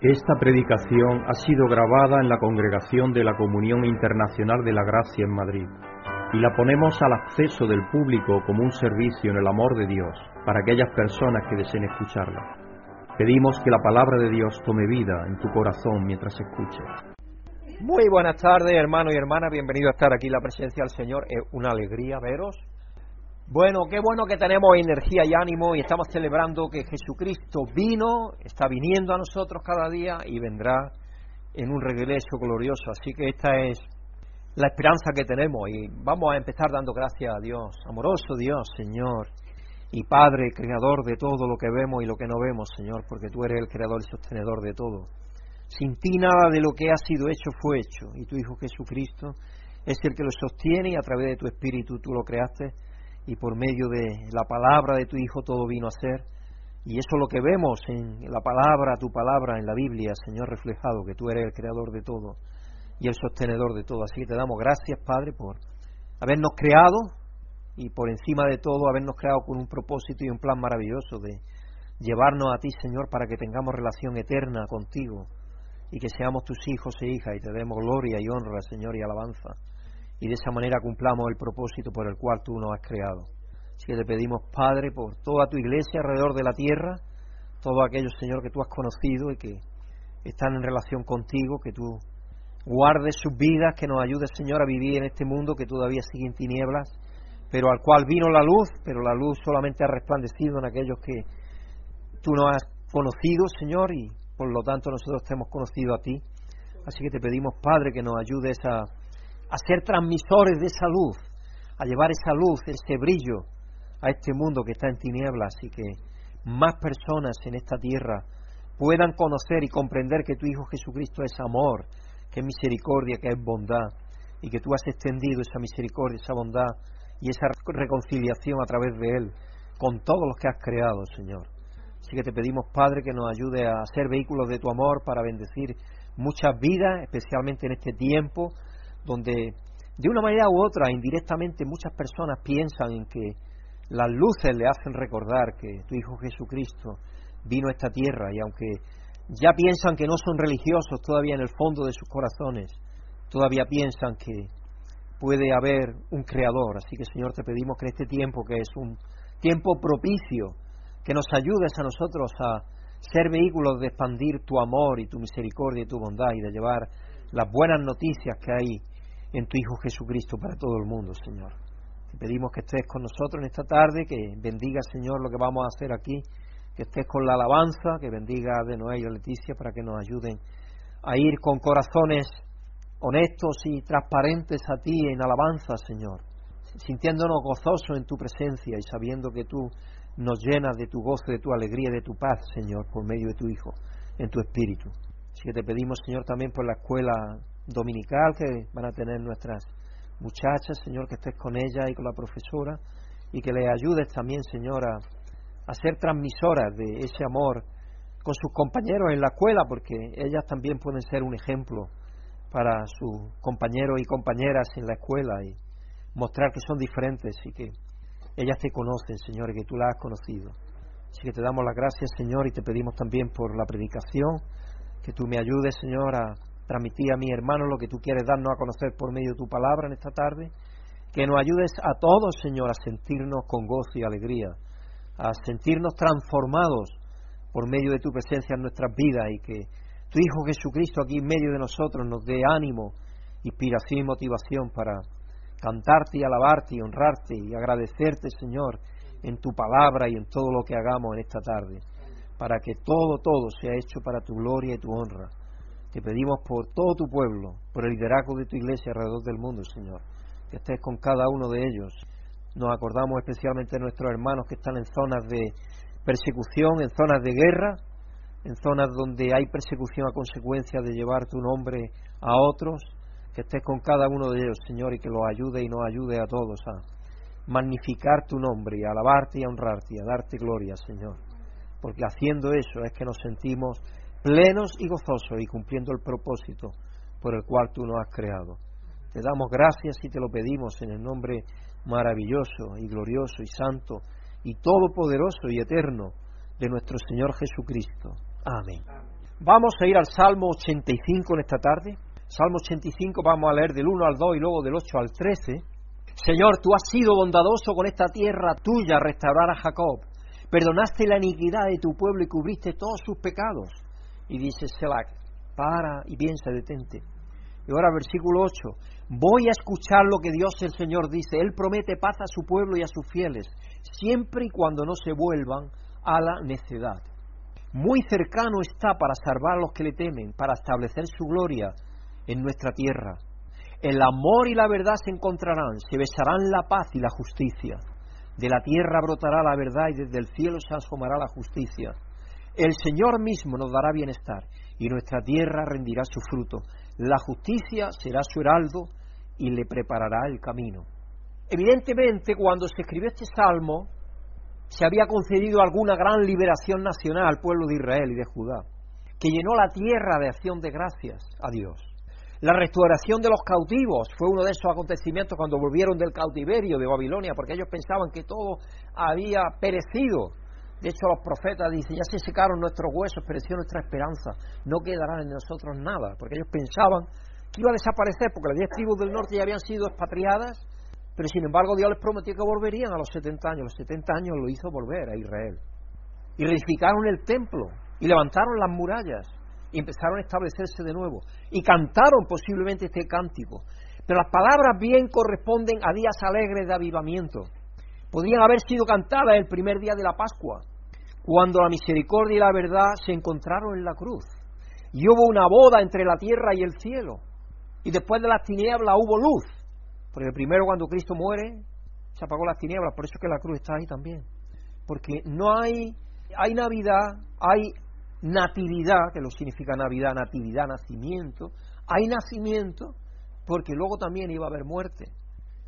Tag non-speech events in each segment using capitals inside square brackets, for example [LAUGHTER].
Esta predicación ha sido grabada en la Congregación de la Comunión Internacional de la Gracia en Madrid y la ponemos al acceso del público como un servicio en el amor de Dios para aquellas personas que deseen escucharla. Pedimos que la palabra de Dios tome vida en tu corazón mientras escuches. Muy buenas tardes, hermanos y hermanas. Bienvenidos a estar aquí en la presencia del Señor. Es una alegría veros. Bueno, qué bueno que tenemos energía y ánimo y estamos celebrando que Jesucristo vino, está viniendo a nosotros cada día y vendrá en un regreso glorioso. Así que esta es la esperanza que tenemos y vamos a empezar dando gracias a Dios, amoroso Dios, Señor, y Padre, creador de todo lo que vemos y lo que no vemos, Señor, porque tú eres el creador y sostenedor de todo. Sin ti nada de lo que ha sido hecho fue hecho y tu Hijo Jesucristo es el que lo sostiene y a través de tu Espíritu tú lo creaste y por medio de la palabra de tu Hijo todo vino a ser. Y eso es lo que vemos en la palabra, tu palabra, en la Biblia, Señor, reflejado, que tú eres el creador de todo y el sostenedor de todo. Así que te damos gracias, Padre, por habernos creado y por encima de todo habernos creado con un propósito y un plan maravilloso de llevarnos a ti, Señor, para que tengamos relación eterna contigo y que seamos tus hijos e hijas y te demos gloria y honra, Señor, y alabanza y de esa manera cumplamos el propósito por el cual tú nos has creado. Así que te pedimos, Padre, por toda tu iglesia alrededor de la tierra, todos aquellos, Señor, que tú has conocido y que están en relación contigo, que tú guardes sus vidas, que nos ayudes, Señor, a vivir en este mundo que todavía sigue en tinieblas, pero al cual vino la luz, pero la luz solamente ha resplandecido en aquellos que tú nos has conocido, Señor, y por lo tanto nosotros te hemos conocido a ti. Así que te pedimos, Padre, que nos ayudes a a ser transmisores de esa luz, a llevar esa luz, ese brillo a este mundo que está en tinieblas y que más personas en esta tierra puedan conocer y comprender que tu Hijo Jesucristo es amor, que es misericordia, que es bondad, y que tú has extendido esa misericordia, esa bondad y esa reconciliación a través de Él con todos los que has creado, Señor. Así que te pedimos, Padre, que nos ayude a ser vehículos de tu amor para bendecir muchas vidas, especialmente en este tiempo donde de una manera u otra, indirectamente, muchas personas piensan en que las luces le hacen recordar que tu Hijo Jesucristo vino a esta tierra y aunque ya piensan que no son religiosos todavía en el fondo de sus corazones, todavía piensan que puede haber un creador. Así que Señor, te pedimos que este tiempo, que es un tiempo propicio, que nos ayudes a nosotros a ser vehículos de expandir tu amor y tu misericordia y tu bondad y de llevar las buenas noticias que hay en tu Hijo Jesucristo para todo el mundo, Señor. Te pedimos que estés con nosotros en esta tarde, que bendiga, Señor, lo que vamos a hacer aquí, que estés con la alabanza, que bendiga de Noé y a Leticia para que nos ayuden a ir con corazones honestos y transparentes a ti en alabanza, Señor, sintiéndonos gozosos en tu presencia y sabiendo que tú nos llenas de tu gozo, de tu alegría, de tu paz, Señor, por medio de tu Hijo, en tu Espíritu. Así que te pedimos, Señor, también por la escuela dominical que van a tener nuestras muchachas, Señor, que estés con ellas y con la profesora y que les ayudes también, Señor, a, ser transmisoras de ese amor con sus compañeros en la escuela, porque ellas también pueden ser un ejemplo para sus compañeros y compañeras en la escuela y mostrar que son diferentes y que ellas te conocen, Señor, y que tú las has conocido. Así que te damos las gracias, Señor, y te pedimos también por la predicación, que tú me ayudes, Señor, a transmitir a mi hermano lo que tú quieres darnos a conocer por medio de tu palabra en esta tarde. Que nos ayudes a todos, Señor, a sentirnos con gozo y alegría, a sentirnos transformados por medio de tu presencia en nuestras vidas y que tu Hijo Jesucristo aquí en medio de nosotros nos dé ánimo, inspiración y motivación para cantarte y alabarte y honrarte y agradecerte, Señor, en tu palabra y en todo lo que hagamos en esta tarde, para que todo, todo sea hecho para tu gloria y tu honra. Te pedimos por todo tu pueblo, por el liderazgo de tu iglesia alrededor del mundo, Señor, que estés con cada uno de ellos. Nos acordamos especialmente de nuestros hermanos que están en zonas de persecución, en zonas de guerra, en zonas donde hay persecución a consecuencia de llevar tu nombre a otros, que estés con cada uno de ellos, Señor, y que los ayude y nos ayude a todos a magnificar tu nombre y a alabarte y a honrarte y a darte gloria, Señor. Porque haciendo eso es que nos sentimos plenos y gozosos y cumpliendo el propósito por el cual tú nos has creado. Te damos gracias y te lo pedimos en el nombre maravilloso y glorioso y santo y todopoderoso y eterno de nuestro Señor Jesucristo. Amén. Vamos a ir al Salmo 85 en esta tarde. Salmo 85 vamos a leer del 1 al 2 y luego del 8 al 13. Señor, tú has sido bondadoso con esta tierra tuya, restaurar a Jacob. Perdonaste la iniquidad de tu pueblo y cubriste todos sus pecados. Y dice Selak, para y piensa, detente. Y ahora versículo 8, voy a escuchar lo que Dios el Señor dice. Él promete paz a su pueblo y a sus fieles, siempre y cuando no se vuelvan a la necedad. Muy cercano está para salvar a los que le temen, para establecer su gloria en nuestra tierra. El amor y la verdad se encontrarán, se besarán la paz y la justicia. De la tierra brotará la verdad y desde el cielo se asomará la justicia. El Señor mismo nos dará bienestar y nuestra tierra rendirá su fruto. La justicia será su heraldo y le preparará el camino. Evidentemente, cuando se escribió este salmo, se había concedido alguna gran liberación nacional al pueblo de Israel y de Judá, que llenó la tierra de acción de gracias a Dios. La restauración de los cautivos fue uno de esos acontecimientos cuando volvieron del cautiverio de Babilonia, porque ellos pensaban que todo había perecido. De hecho, los profetas dicen, ya se secaron nuestros huesos, pereció nuestra esperanza, no quedará en nosotros nada, porque ellos pensaban que iba a desaparecer, porque las diez tribus del norte ya habían sido expatriadas pero sin embargo Dios les prometió que volverían a los 70 años. Los 70 años lo hizo volver a Israel. Y reedificaron el templo y levantaron las murallas y empezaron a establecerse de nuevo. Y cantaron posiblemente este cántico. Pero las palabras bien corresponden a días alegres de avivamiento. Podrían haber sido cantadas el primer día de la Pascua, cuando la misericordia y la verdad se encontraron en la cruz. Y hubo una boda entre la tierra y el cielo. Y después de las tinieblas hubo luz. Porque primero cuando Cristo muere, se apagó las tinieblas, por eso es que la cruz está ahí también. Porque no hay, hay Navidad, hay natividad, que lo significa Navidad, natividad, nacimiento, hay nacimiento, porque luego también iba a haber muerte,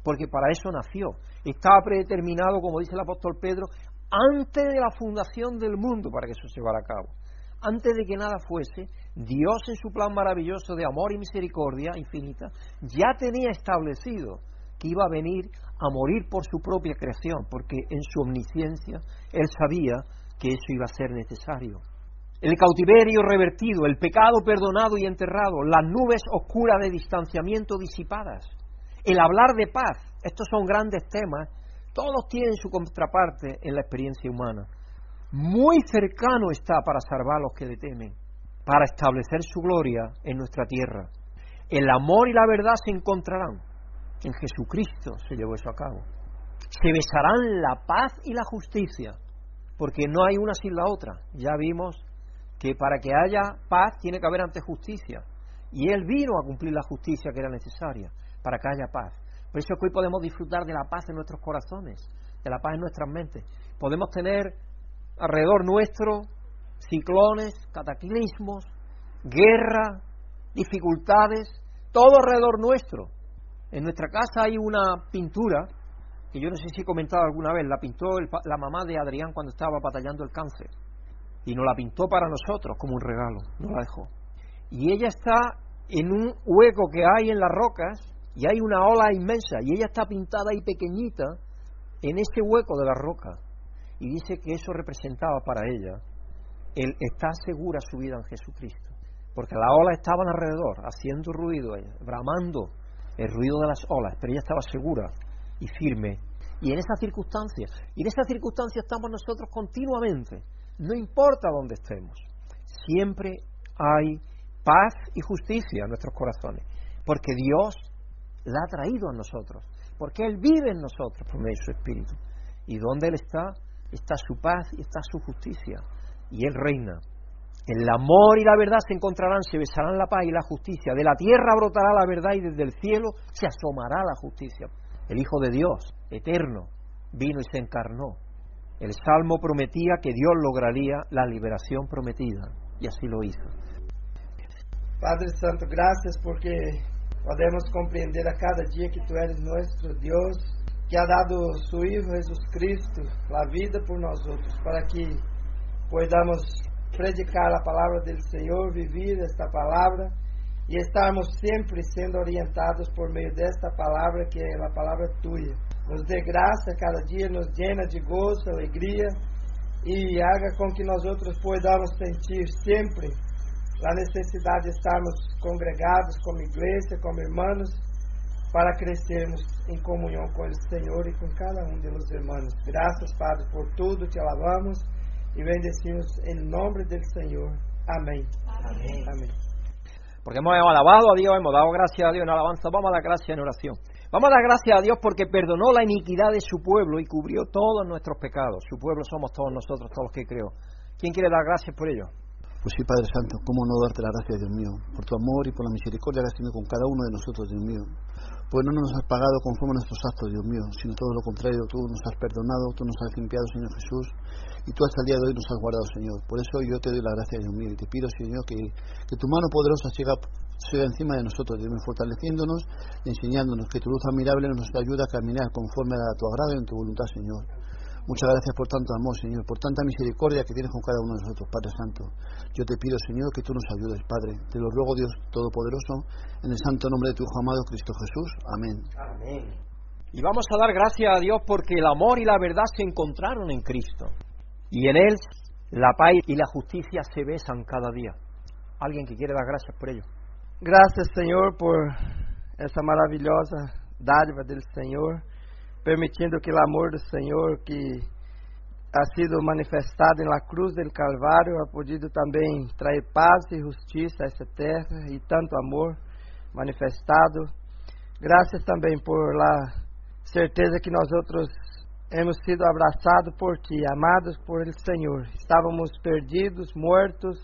porque para eso nació. Estaba predeterminado, como dice el apóstol Pedro, antes de la fundación del mundo para que eso se llevara a cabo. Antes de que nada fuese, Dios en su plan maravilloso de amor y misericordia infinita ya tenía establecido que iba a venir a morir por su propia creación, porque en su omnisciencia Él sabía que eso iba a ser necesario. El cautiverio revertido, el pecado perdonado y enterrado, las nubes oscuras de distanciamiento disipadas, el hablar de paz, estos son grandes temas, todos tienen su contraparte en la experiencia humana. Muy cercano está para salvar a los que le temen para establecer su gloria en nuestra tierra. El amor y la verdad se encontrarán. En Jesucristo se llevó eso a cabo. Se besarán la paz y la justicia, porque no hay una sin la otra. Ya vimos que para que haya paz tiene que haber ante justicia. Y Él vino a cumplir la justicia que era necesaria para que haya paz. Por eso es que hoy podemos disfrutar de la paz en nuestros corazones, de la paz en nuestras mentes. Podemos tener alrededor nuestro ciclones, cataclismos, guerra, dificultades, todo alrededor nuestro. En nuestra casa hay una pintura que yo no sé si he comentado alguna vez, la pintó la mamá de Adrián cuando estaba batallando el cáncer. Y nos la pintó para nosotros como un regalo, nos la dejó. Y ella está en un hueco que hay en las rocas y hay una ola inmensa y ella está pintada y pequeñita en ese hueco de la roca. Y dice que eso representaba para ella él está segura su vida en Jesucristo. Porque las olas estaban alrededor, haciendo ruido, eh, bramando el ruido de las olas, pero ella estaba segura y firme. Y en esa circunstancia, y en esa circunstancia estamos nosotros continuamente, no importa dónde estemos, siempre hay paz y justicia en nuestros corazones, porque Dios la ha traído a nosotros, porque Él vive en nosotros por medio de su Espíritu. Y donde Él está, está su paz y está su justicia y Él reina. El amor y la verdad se encontrarán, se besarán la paz y la justicia. De la tierra brotará la verdad y desde el cielo se asomará la justicia. El Hijo de Dios, eterno, vino y se encarnó. El Salmo prometía que Dios lograría la liberación prometida y así lo hizo. Padre Santo, gracias porque podemos comprender a cada día que tú eres nuestro Dios, que ha dado su Hijo Jesucristo la vida por nosotros, para que podamos predicar a palavra do Senhor, viver esta palavra e estarmos sempre sendo orientados por meio desta palavra que é a palavra tua. Nos dê graça cada dia, nos llena de gozo, alegria e haga com que nós outros podamos sentir sempre a necessidade de estarmos congregados como igreja, como irmãos, para crescermos em comunhão com o Senhor e com cada um de los irmãos. Graças, Padre, por tudo, te alabamos e bendecimos em nome do Senhor. Amém. Amém. Amém. Porque hemos alabado a Dios, hemos dado gracias a Dios en alabanza, vamos a dar gracias en oración. Vamos a dar gracias a Dios porque perdonó la iniquidad de su pueblo y cubrió todos nuestros pecados. Su pueblo somos todos nosotros, todos los que creo. ¿Quién quiere dar gracias por ello? Pues sí, Padre Santo, ¿cómo no darte la gracia, Dios mío, por tu amor y por la misericordia que has tenido con cada uno de nosotros, Dios mío? Pues no nos has pagado conforme a nuestros actos, Dios mío, sino todo lo contrario, tú nos has perdonado, tú nos has limpiado, Señor Jesús, y tú hasta el día de hoy nos has guardado, Señor. Por eso yo te doy la gracia, Dios mío, y te pido, Señor, que, que tu mano poderosa siga sea encima de nosotros, Dios fortaleciéndonos y enseñándonos que tu luz admirable nos ayuda a caminar conforme a tu agrado y en tu voluntad, Señor. Muchas gracias por tanto amor, Señor, por tanta misericordia que tienes con cada uno de nosotros, Padre Santo. Yo te pido, Señor, que tú nos ayudes, Padre. Te lo ruego, Dios Todopoderoso, en el santo nombre de tu Hijo amado Cristo Jesús. Amén. Amén. Y vamos a dar gracias a Dios porque el amor y la verdad se encontraron en Cristo. Y en Él la paz y la justicia se besan cada día. ¿Alguien que quiere dar gracias por ello? Graças, Senhor, por essa maravilhosa dádiva do Senhor, permitindo que o amor do Senhor, que ha sido manifestado na cruz do Calvário, ha podido também trazer paz e justiça a essa terra e tanto amor manifestado. Graças também por la certeza que nós outros hemos sido abraçados por Ti, amados por el Senhor. Estávamos perdidos, mortos,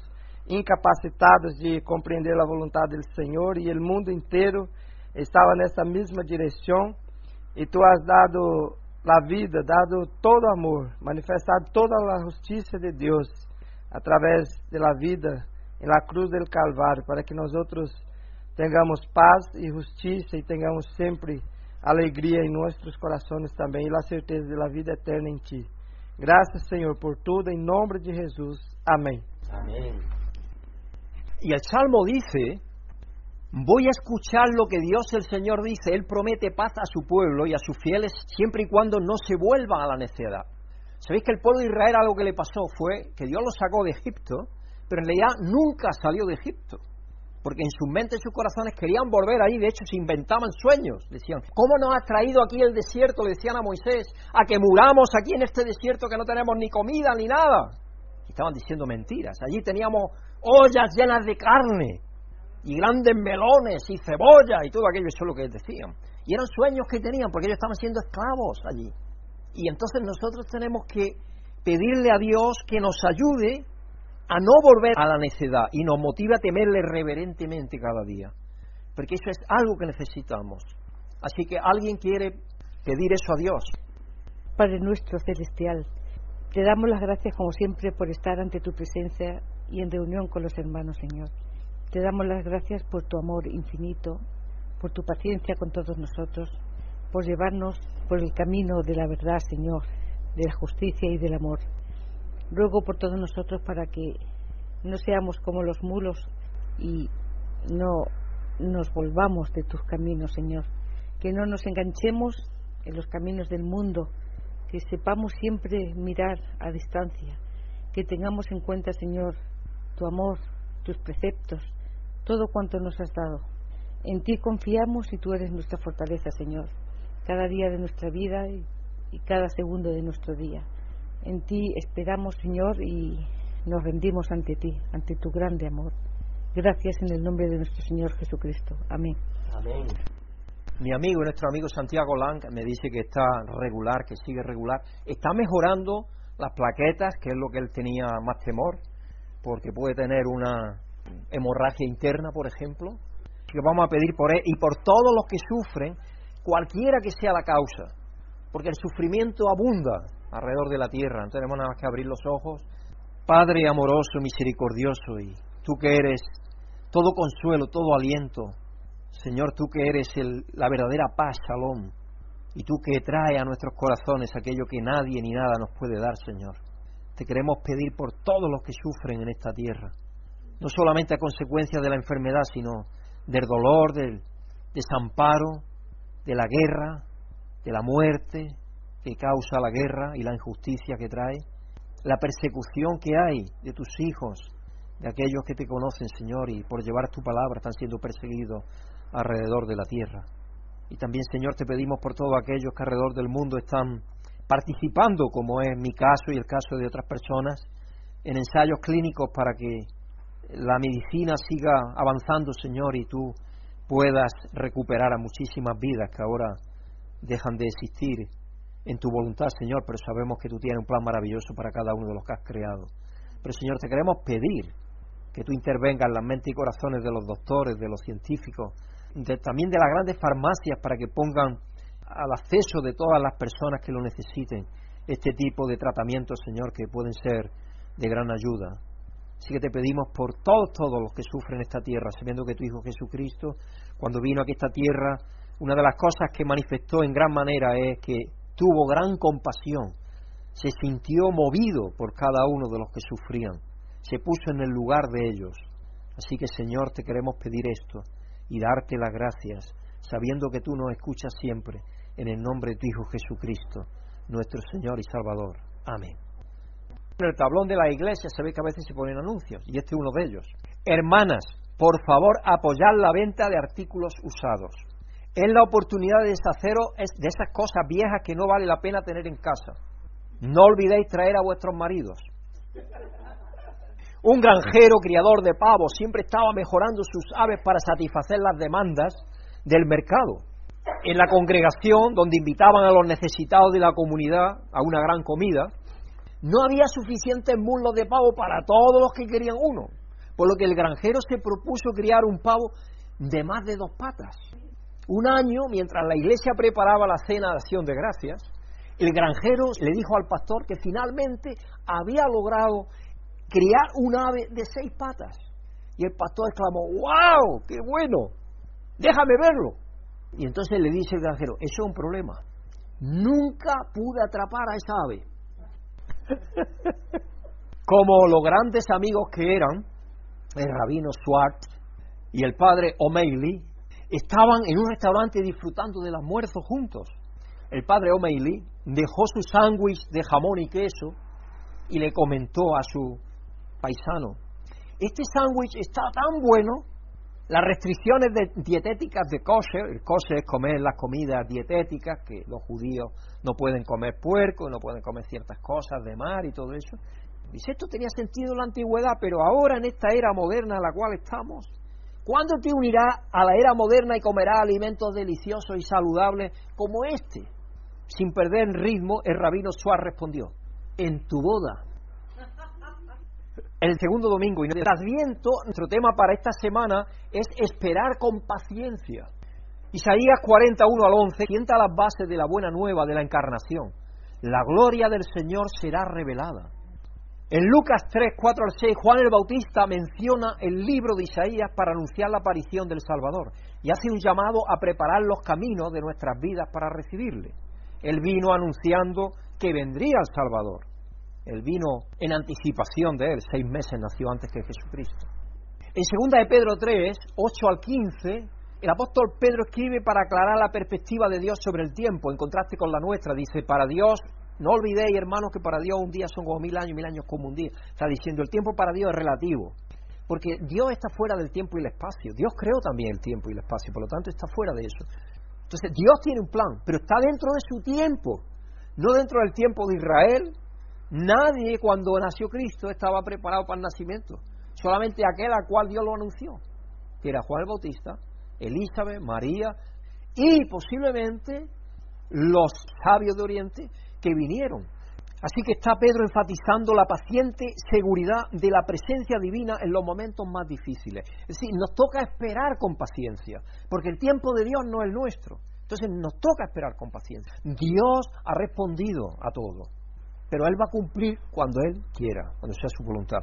incapacitados de compreender a vontade do Senhor e o mundo inteiro estava nessa mesma direção e tu has dado a vida, dado todo amor, manifestado toda a justiça de Deus através da vida em la cruz del Calvário para que nós outros tenhamos paz e justiça e tenhamos sempre alegria em nossos corações também e a certeza da vida eterna em ti. Graças, Senhor, por tudo, em nome de Jesus. Amém. Amém. Y el Salmo dice, voy a escuchar lo que Dios el Señor dice, Él promete paz a su pueblo y a sus fieles siempre y cuando no se vuelvan a la necedad. ¿Sabéis que el pueblo de Israel algo que le pasó fue que Dios lo sacó de Egipto, pero en realidad nunca salió de Egipto? Porque en sus mentes y sus corazones querían volver ahí, de hecho se inventaban sueños. Decían, ¿cómo nos has traído aquí el desierto? Le decían a Moisés, a que muramos aquí en este desierto que no tenemos ni comida ni nada. Y estaban diciendo mentiras. Allí teníamos ollas llenas de carne y grandes melones y cebolla y todo aquello, eso es lo que decían. Y eran sueños que tenían porque ellos estaban siendo esclavos allí. Y entonces nosotros tenemos que pedirle a Dios que nos ayude a no volver a la necedad y nos motive a temerle reverentemente cada día. Porque eso es algo que necesitamos. Así que alguien quiere pedir eso a Dios. Padre nuestro celestial, te damos las gracias como siempre por estar ante tu presencia y en reunión con los hermanos, Señor. Te damos las gracias por tu amor infinito, por tu paciencia con todos nosotros, por llevarnos por el camino de la verdad, Señor, de la justicia y del amor. Ruego por todos nosotros para que no seamos como los mulos y no nos volvamos de tus caminos, Señor. Que no nos enganchemos en los caminos del mundo, que sepamos siempre mirar a distancia, que tengamos en cuenta, Señor, tu amor, tus preceptos, todo cuanto nos has dado. En ti confiamos y tú eres nuestra fortaleza, Señor, cada día de nuestra vida y, cada segundo de nuestro día. En ti esperamos, Señor, y nos rendimos ante ti, ante tu grande amor. Gracias en el nombre de nuestro Señor Jesucristo. Amén. Amén. Mi amigo, nuestro amigo Santiago Lang, me dice que está regular, que sigue regular. Está mejorando las plaquetas, que es lo que él tenía más temor porque puede tener una hemorragia interna, por ejemplo, que vamos a pedir por él y por todos los que sufren, cualquiera que sea la causa, porque el sufrimiento abunda alrededor de la tierra, no tenemos nada más que abrir los ojos. Padre amoroso, misericordioso, y tú que eres todo consuelo, todo aliento, Señor, tú que eres la verdadera paz, Shalom, y tú que traes a nuestros corazones aquello que nadie ni nada nos puede dar, Señor. Te queremos pedir por todos los que sufren en esta tierra, no solamente a consecuencia de la enfermedad, sino del dolor, del desamparo, de la guerra, de la muerte que causa la guerra y la injusticia que trae, la persecución que hay de tus hijos de aquellos que te conocen, Señor, y por llevar tu palabra están siendo perseguidos alrededor de la tierra. Y también, Señor, te pedimos por todos aquellos que alrededor del mundo están participando, como es mi caso y el caso de otras personas, en ensayos clínicos para que la medicina siga avanzando, Señor, y tú puedas recuperar a muchísimas vidas que ahora dejan de existir en tu voluntad, Señor, pero sabemos que tú tienes un plan maravilloso para cada uno de los que has creado. Pero, Señor, te queremos pedir que tú intervengas en las mentes y corazones de los doctores, de los científicos, también de las grandes farmacias para que pongan al acceso de todas las personas que lo necesiten este tipo de tratamientos, Señor, que pueden ser de gran ayuda. Así que te pedimos por todos, todos los que sufren esta tierra, sabiendo que tu Hijo Jesucristo, cuando vino aquí a esta tierra, una de las cosas que manifestó en gran manera es que tuvo gran compasión, se sintió movido por cada uno de los que sufrían, se puso en el lugar de ellos. Así que Señor, te queremos pedir esto y darte las gracias, sabiendo que tú nos escuchas siempre, en el nombre de tu Hijo Jesucristo, nuestro Señor y Salvador. Amén. En el tablón de la iglesia se ve que a veces se ponen anuncios, y este es uno de ellos. Hermanas, por favor, apoyad la venta de artículos usados. Es la oportunidad de deshaceros de esas cosas viejas que no vale la pena tener en casa. No olvidéis traer a vuestros maridos. Un granjero criador de pavos siempre estaba mejorando sus aves para satisfacer las demandas del mercado. En la congregación, donde invitaban a los necesitados de la comunidad a una gran comida, no había suficientes muslos de pavo para todos los que querían uno, por lo que el granjero se propuso criar un pavo de más de dos patas. Un año, mientras la iglesia preparaba la cena de acción de gracias, el granjero le dijo al pastor que finalmente había logrado criar un ave de seis patas. Y el pastor exclamó, ¡Wow! ¡Qué bueno! Déjame verlo. Y entonces le dice el granjero, eso es un problema. Nunca pude atrapar a esa ave. [LAUGHS] Como los grandes amigos que eran, el rabino Schwartz y el padre O'Malley, estaban en un restaurante disfrutando del almuerzo juntos. El padre O'Malley dejó su sándwich de jamón y queso y le comentó a su paisano, este sándwich está tan bueno, las restricciones dietéticas de kosher, el kosher es comer las comidas dietéticas, que los judíos no pueden comer puerco, no pueden comer ciertas cosas de mar y todo eso. Dice, esto tenía sentido en la antigüedad, pero ahora en esta era moderna en la cual estamos, ¿cuándo te unirás a la era moderna y comerás alimentos deliciosos y saludables como este? Sin perder ritmo, el rabino Suárez respondió, en tu boda el segundo domingo y el Adviento, nuestro tema para esta semana es esperar con paciencia. Isaías 41 al 11 sienta las bases de la buena nueva de la encarnación. La gloria del Señor será revelada. En Lucas 3, 4 al 6, Juan el Bautista menciona el libro de Isaías para anunciar la aparición del Salvador y hace un llamado a preparar los caminos de nuestras vidas para recibirle. Él vino anunciando que vendría el Salvador. Él vino en anticipación de él, seis meses nació antes que Jesucristo. En 2 de Pedro 3, 8 al 15, el apóstol Pedro escribe para aclarar la perspectiva de Dios sobre el tiempo, en contraste con la nuestra. Dice, para Dios, no olvidéis, hermanos, que para Dios un día son como mil años, mil años como un día. Está diciendo, el tiempo para Dios es relativo. Porque Dios está fuera del tiempo y el espacio. Dios creó también el tiempo y el espacio, por lo tanto está fuera de eso. Entonces, Dios tiene un plan, pero está dentro de su tiempo, no dentro del tiempo de Israel, Nadie cuando nació Cristo estaba preparado para el nacimiento. Solamente aquel al cual Dios lo anunció, que era Juan el Bautista, Elizabeth, María y posiblemente los sabios de Oriente que vinieron. Así que está Pedro enfatizando la paciente seguridad de la presencia divina en los momentos más difíciles. Es decir, nos toca esperar con paciencia, porque el tiempo de Dios no es nuestro. Entonces nos toca esperar con paciencia. Dios ha respondido a todo pero Él va a cumplir cuando Él quiera, cuando sea su voluntad.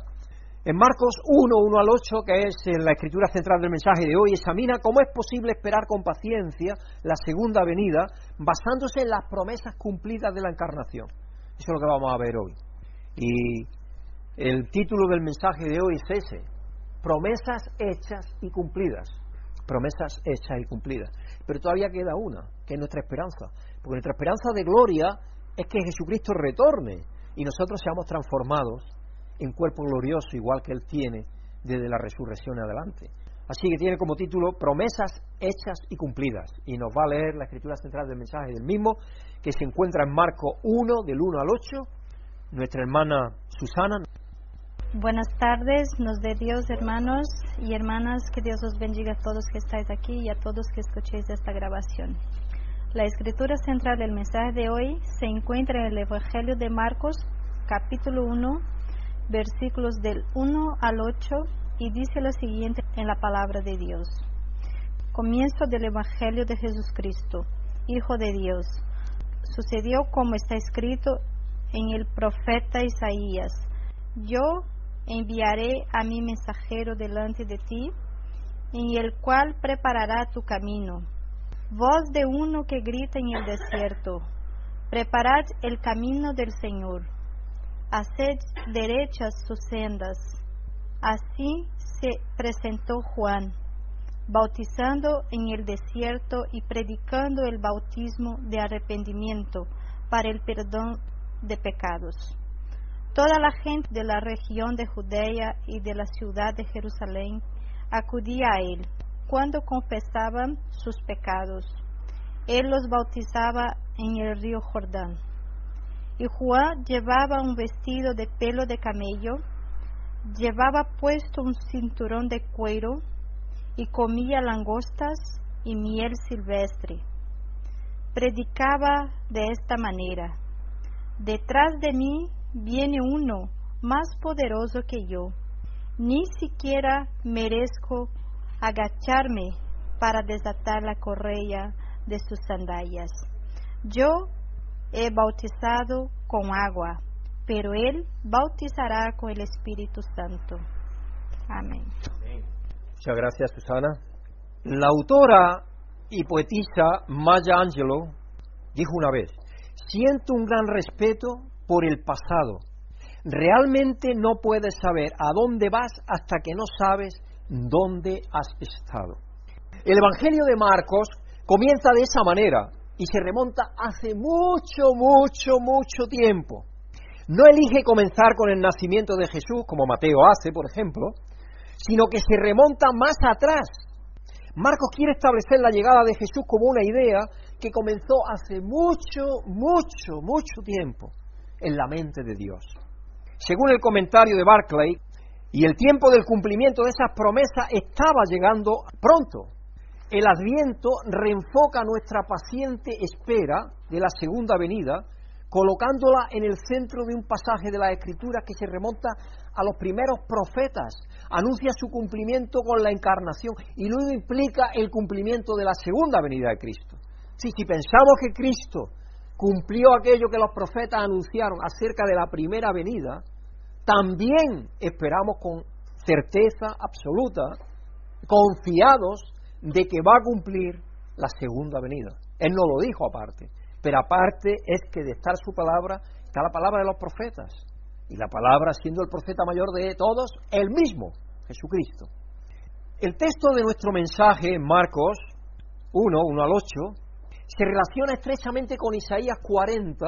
En Marcos 1, 1 al 8, que es la escritura central del mensaje de hoy, examina cómo es posible esperar con paciencia la segunda venida basándose en las promesas cumplidas de la encarnación. Eso es lo que vamos a ver hoy. Y el título del mensaje de hoy es ese, promesas hechas y cumplidas. Promesas hechas y cumplidas. Pero todavía queda una, que es nuestra esperanza. Porque nuestra esperanza de gloria es que Jesucristo retorne y nosotros seamos transformados en cuerpo glorioso igual que Él tiene desde la resurrección adelante. Así que tiene como título Promesas hechas y cumplidas. Y nos va a leer la escritura central del mensaje del mismo, que se encuentra en Marco 1, del 1 al 8. Nuestra hermana Susana. Buenas tardes, nos de Dios, hermanos y hermanas, que Dios os bendiga a todos que estáis aquí y a todos que escuchéis esta grabación. La escritura central del mensaje de hoy se encuentra en el Evangelio de Marcos, capítulo 1, versículos del 1 al 8, y dice lo siguiente en la palabra de Dios. Comienzo del Evangelio de Jesucristo, Hijo de Dios. Sucedió como está escrito en el profeta Isaías. Yo enviaré a mi mensajero delante de ti, en el cual preparará tu camino. Voz de uno que grita en el desierto, preparad el camino del Señor, haced derechas sus sendas. Así se presentó Juan, bautizando en el desierto y predicando el bautismo de arrepentimiento para el perdón de pecados. Toda la gente de la región de Judea y de la ciudad de Jerusalén acudía a él cuando confesaban sus pecados. Él los bautizaba en el río Jordán. Y Juan llevaba un vestido de pelo de camello, llevaba puesto un cinturón de cuero y comía langostas y miel silvestre. Predicaba de esta manera, detrás de mí viene uno más poderoso que yo, ni siquiera merezco agacharme para desatar la correa de sus sandalias. Yo he bautizado con agua, pero Él bautizará con el Espíritu Santo. Amén. Muchas gracias, Susana. La autora y poetisa Maya Angelou dijo una vez, siento un gran respeto por el pasado. Realmente no puedes saber a dónde vas hasta que no sabes dónde has estado. El Evangelio de Marcos comienza de esa manera y se remonta hace mucho, mucho, mucho tiempo. No elige comenzar con el nacimiento de Jesús, como Mateo hace, por ejemplo, sino que se remonta más atrás. Marcos quiere establecer la llegada de Jesús como una idea que comenzó hace mucho, mucho, mucho tiempo en la mente de Dios. Según el comentario de Barclay, y el tiempo del cumplimiento de esas promesas estaba llegando pronto. El adviento reenfoca nuestra paciente espera de la segunda venida, colocándola en el centro de un pasaje de la Escritura que se remonta a los primeros profetas, anuncia su cumplimiento con la encarnación y luego implica el cumplimiento de la segunda venida de Cristo. si pensamos que Cristo cumplió aquello que los profetas anunciaron acerca de la primera venida, también esperamos con certeza absoluta, confiados de que va a cumplir la segunda venida. Él no lo dijo aparte, pero aparte es que de estar su palabra está la palabra de los profetas. Y la palabra, siendo el profeta mayor de todos, el mismo, Jesucristo. El texto de nuestro mensaje en Marcos 1, 1 al 8, se relaciona estrechamente con Isaías 40,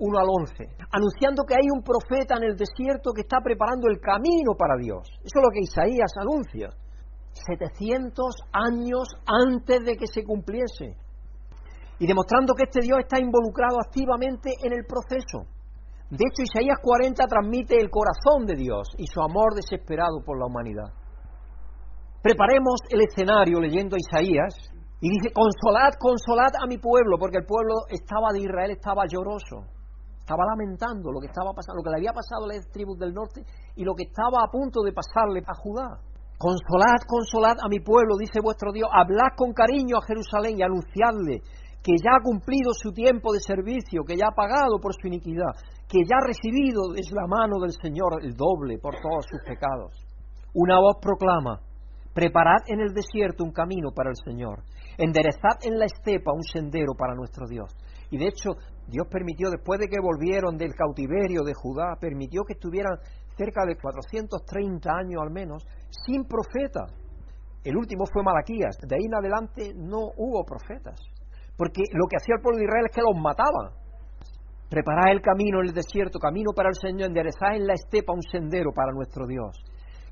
1 al 11, anunciando que hay un profeta en el desierto que está preparando el camino para Dios. Eso es lo que Isaías anuncia. 700 años antes de que se cumpliese. Y demostrando que este Dios está involucrado activamente en el proceso. De hecho, Isaías 40 transmite el corazón de Dios y su amor desesperado por la humanidad. Preparemos el escenario leyendo Isaías y dice, consolad, consolad a mi pueblo, porque el pueblo estaba de Israel, estaba lloroso estaba lamentando lo que estaba pasando, lo que le había pasado a las tribus del norte y lo que estaba a punto de pasarle a Judá. Consolad, consolad a mi pueblo, dice vuestro Dios, hablad con cariño a Jerusalén y anunciadle que ya ha cumplido su tiempo de servicio, que ya ha pagado por su iniquidad, que ya ha recibido desde la mano del Señor el doble por todos sus pecados. Una voz proclama, preparad en el desierto un camino para el Señor, enderezad en la estepa un sendero para nuestro Dios. Y de hecho, Dios permitió, después de que volvieron del cautiverio de Judá, permitió que estuvieran cerca de 430 años al menos sin profeta. El último fue Malaquías. De ahí en adelante no hubo profetas. Porque lo que hacía el pueblo de Israel es que los mataba. Preparad el camino en el desierto, camino para el Señor, enderezad en la estepa un sendero para nuestro Dios.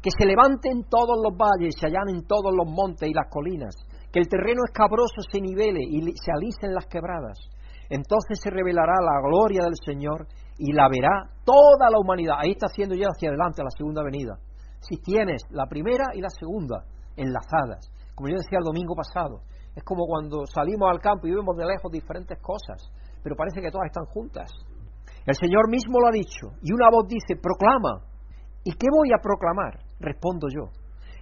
que se levanten todos los valles, se allanen todos los montes y las colinas, que el terreno escabroso se nivele y se alisen las quebradas. Entonces se revelará la gloria del Señor y la verá toda la humanidad. Ahí está haciendo ya hacia adelante la segunda venida. Si tienes la primera y la segunda enlazadas, como yo decía el domingo pasado, es como cuando salimos al campo y vemos de lejos diferentes cosas, pero parece que todas están juntas. El Señor mismo lo ha dicho, y una voz dice, proclama. ¿Y qué voy a proclamar? Respondo yo,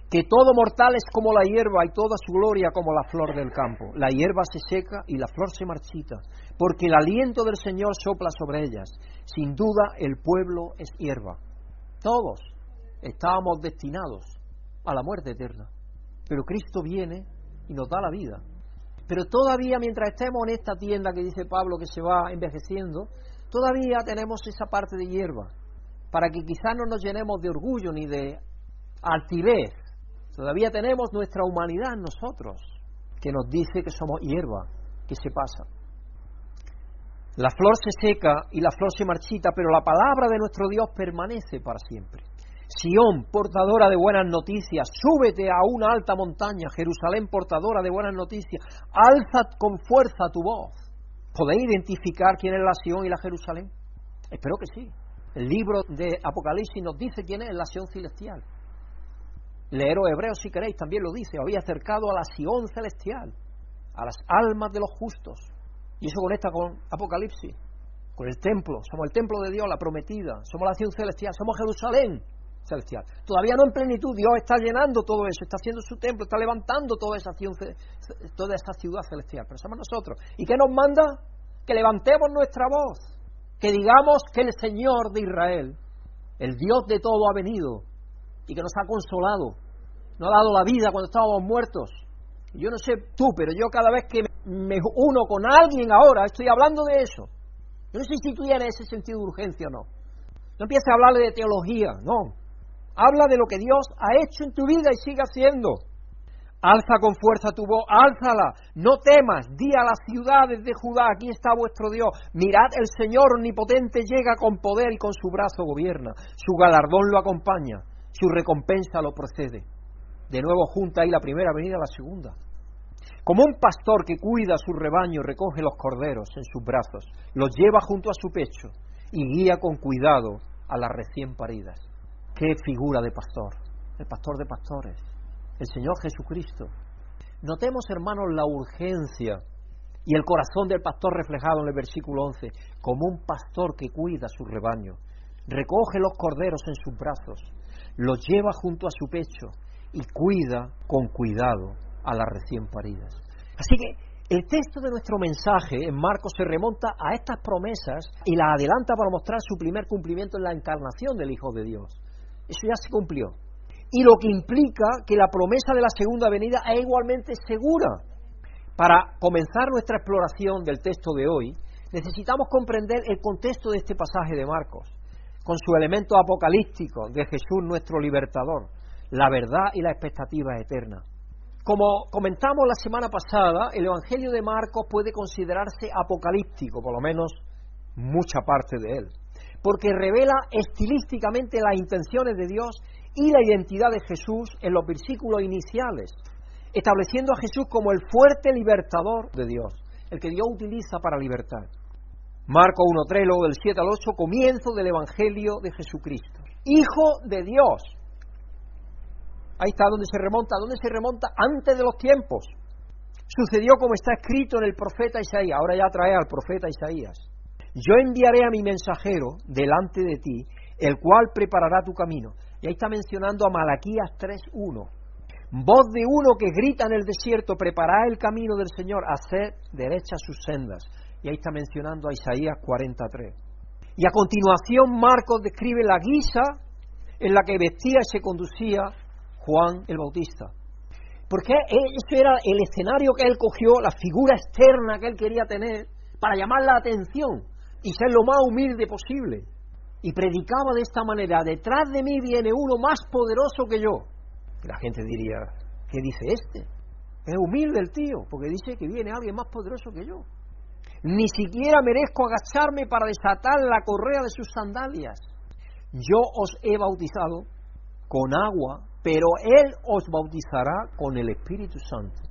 que todo mortal es como la hierba y toda su gloria como la flor del campo. La hierba se seca y la flor se marchita, porque el aliento del Señor sopla sobre ellas. Sin duda el pueblo es hierba. Todos estábamos destinados a la muerte eterna, pero Cristo viene y nos da la vida. Pero todavía mientras estemos en esta tienda que dice Pablo que se va envejeciendo, todavía tenemos esa parte de hierba, para que quizás no nos llenemos de orgullo ni de altivez. Todavía tenemos nuestra humanidad en nosotros, que nos dice que somos hierba, que se pasa. La flor se seca y la flor se marchita, pero la palabra de nuestro Dios permanece para siempre. Sión, portadora de buenas noticias, súbete a una alta montaña, Jerusalén, portadora de buenas noticias, alza con fuerza tu voz. ¿Podéis identificar quién es la Sión y la Jerusalén? Espero que sí. El libro de Apocalipsis nos dice quién es la Sión celestial. Leeros Hebreos si queréis, también lo dice, había acercado a la Sión celestial, a las almas de los justos. Y eso conecta con Apocalipsis, con el templo. Somos el templo de Dios, la prometida. Somos la Sión celestial, somos Jerusalén celestial. Todavía no en plenitud, Dios está llenando todo eso, está haciendo su templo, está levantando toda esa, toda esa ciudad celestial. Pero somos nosotros. ¿Y qué nos manda? Que levantemos nuestra voz, que digamos que el Señor de Israel, el Dios de todo, ha venido y que nos ha consolado, nos ha dado la vida cuando estábamos muertos. yo no sé tú, pero yo cada vez que me uno con alguien ahora, estoy hablando de eso. Yo no sé si tú ese sentido de urgencia o no. No empieces a hablarle de teología, no. Habla de lo que Dios ha hecho en tu vida y sigue haciendo. Alza con fuerza tu voz, álzala, no temas, di a las ciudades de Judá, aquí está vuestro Dios, mirad, el Señor omnipotente llega con poder y con su brazo gobierna, su galardón lo acompaña, su recompensa lo procede. De nuevo junta ahí la primera venida a la segunda. Como un pastor que cuida su rebaño, recoge los corderos en sus brazos, los lleva junto a su pecho y guía con cuidado a las recién paridas. Qué figura de pastor, el pastor de pastores, el Señor Jesucristo. Notemos, hermanos, la urgencia y el corazón del pastor reflejado en el versículo 11, como un pastor que cuida su rebaño, recoge los corderos en sus brazos, los lleva junto a su pecho y cuida con cuidado a las recién paridas. Así que el texto de nuestro mensaje en Marcos se remonta a estas promesas y las adelanta para mostrar su primer cumplimiento en la encarnación del Hijo de Dios. Eso ya se cumplió. Y lo que implica que la promesa de la segunda venida es igualmente segura. Para comenzar nuestra exploración del texto de hoy, necesitamos comprender el contexto de este pasaje de Marcos, con su elemento apocalíptico de Jesús nuestro libertador, la verdad y la expectativa eterna. Como comentamos la semana pasada, el Evangelio de Marcos puede considerarse apocalíptico, por lo menos mucha parte de él porque revela estilísticamente las intenciones de Dios y la identidad de Jesús en los versículos iniciales, estableciendo a Jesús como el fuerte libertador de Dios, el que Dios utiliza para libertar. Marco 1.3, luego del 7 al 8, comienzo del Evangelio de Jesucristo. Hijo de Dios. Ahí está donde se remonta, donde se remonta antes de los tiempos. Sucedió como está escrito en el profeta Isaías. Ahora ya trae al profeta Isaías. Yo enviaré a mi mensajero delante de ti, el cual preparará tu camino. Y ahí está mencionando a Malaquías 3.1. Voz de uno que grita en el desierto, preparad el camino del Señor, hacer derechas sus sendas. Y ahí está mencionando a Isaías 43. Y a continuación Marcos describe la guisa en la que vestía y se conducía Juan el Bautista. Porque ese era el escenario que él cogió, la figura externa que él quería tener, para llamar la atención y ser lo más humilde posible. Y predicaba de esta manera, detrás de mí viene uno más poderoso que yo. Y la gente diría, ¿qué dice este? Es humilde el tío, porque dice que viene alguien más poderoso que yo. Ni siquiera merezco agacharme para desatar la correa de sus sandalias. Yo os he bautizado con agua, pero Él os bautizará con el Espíritu Santo.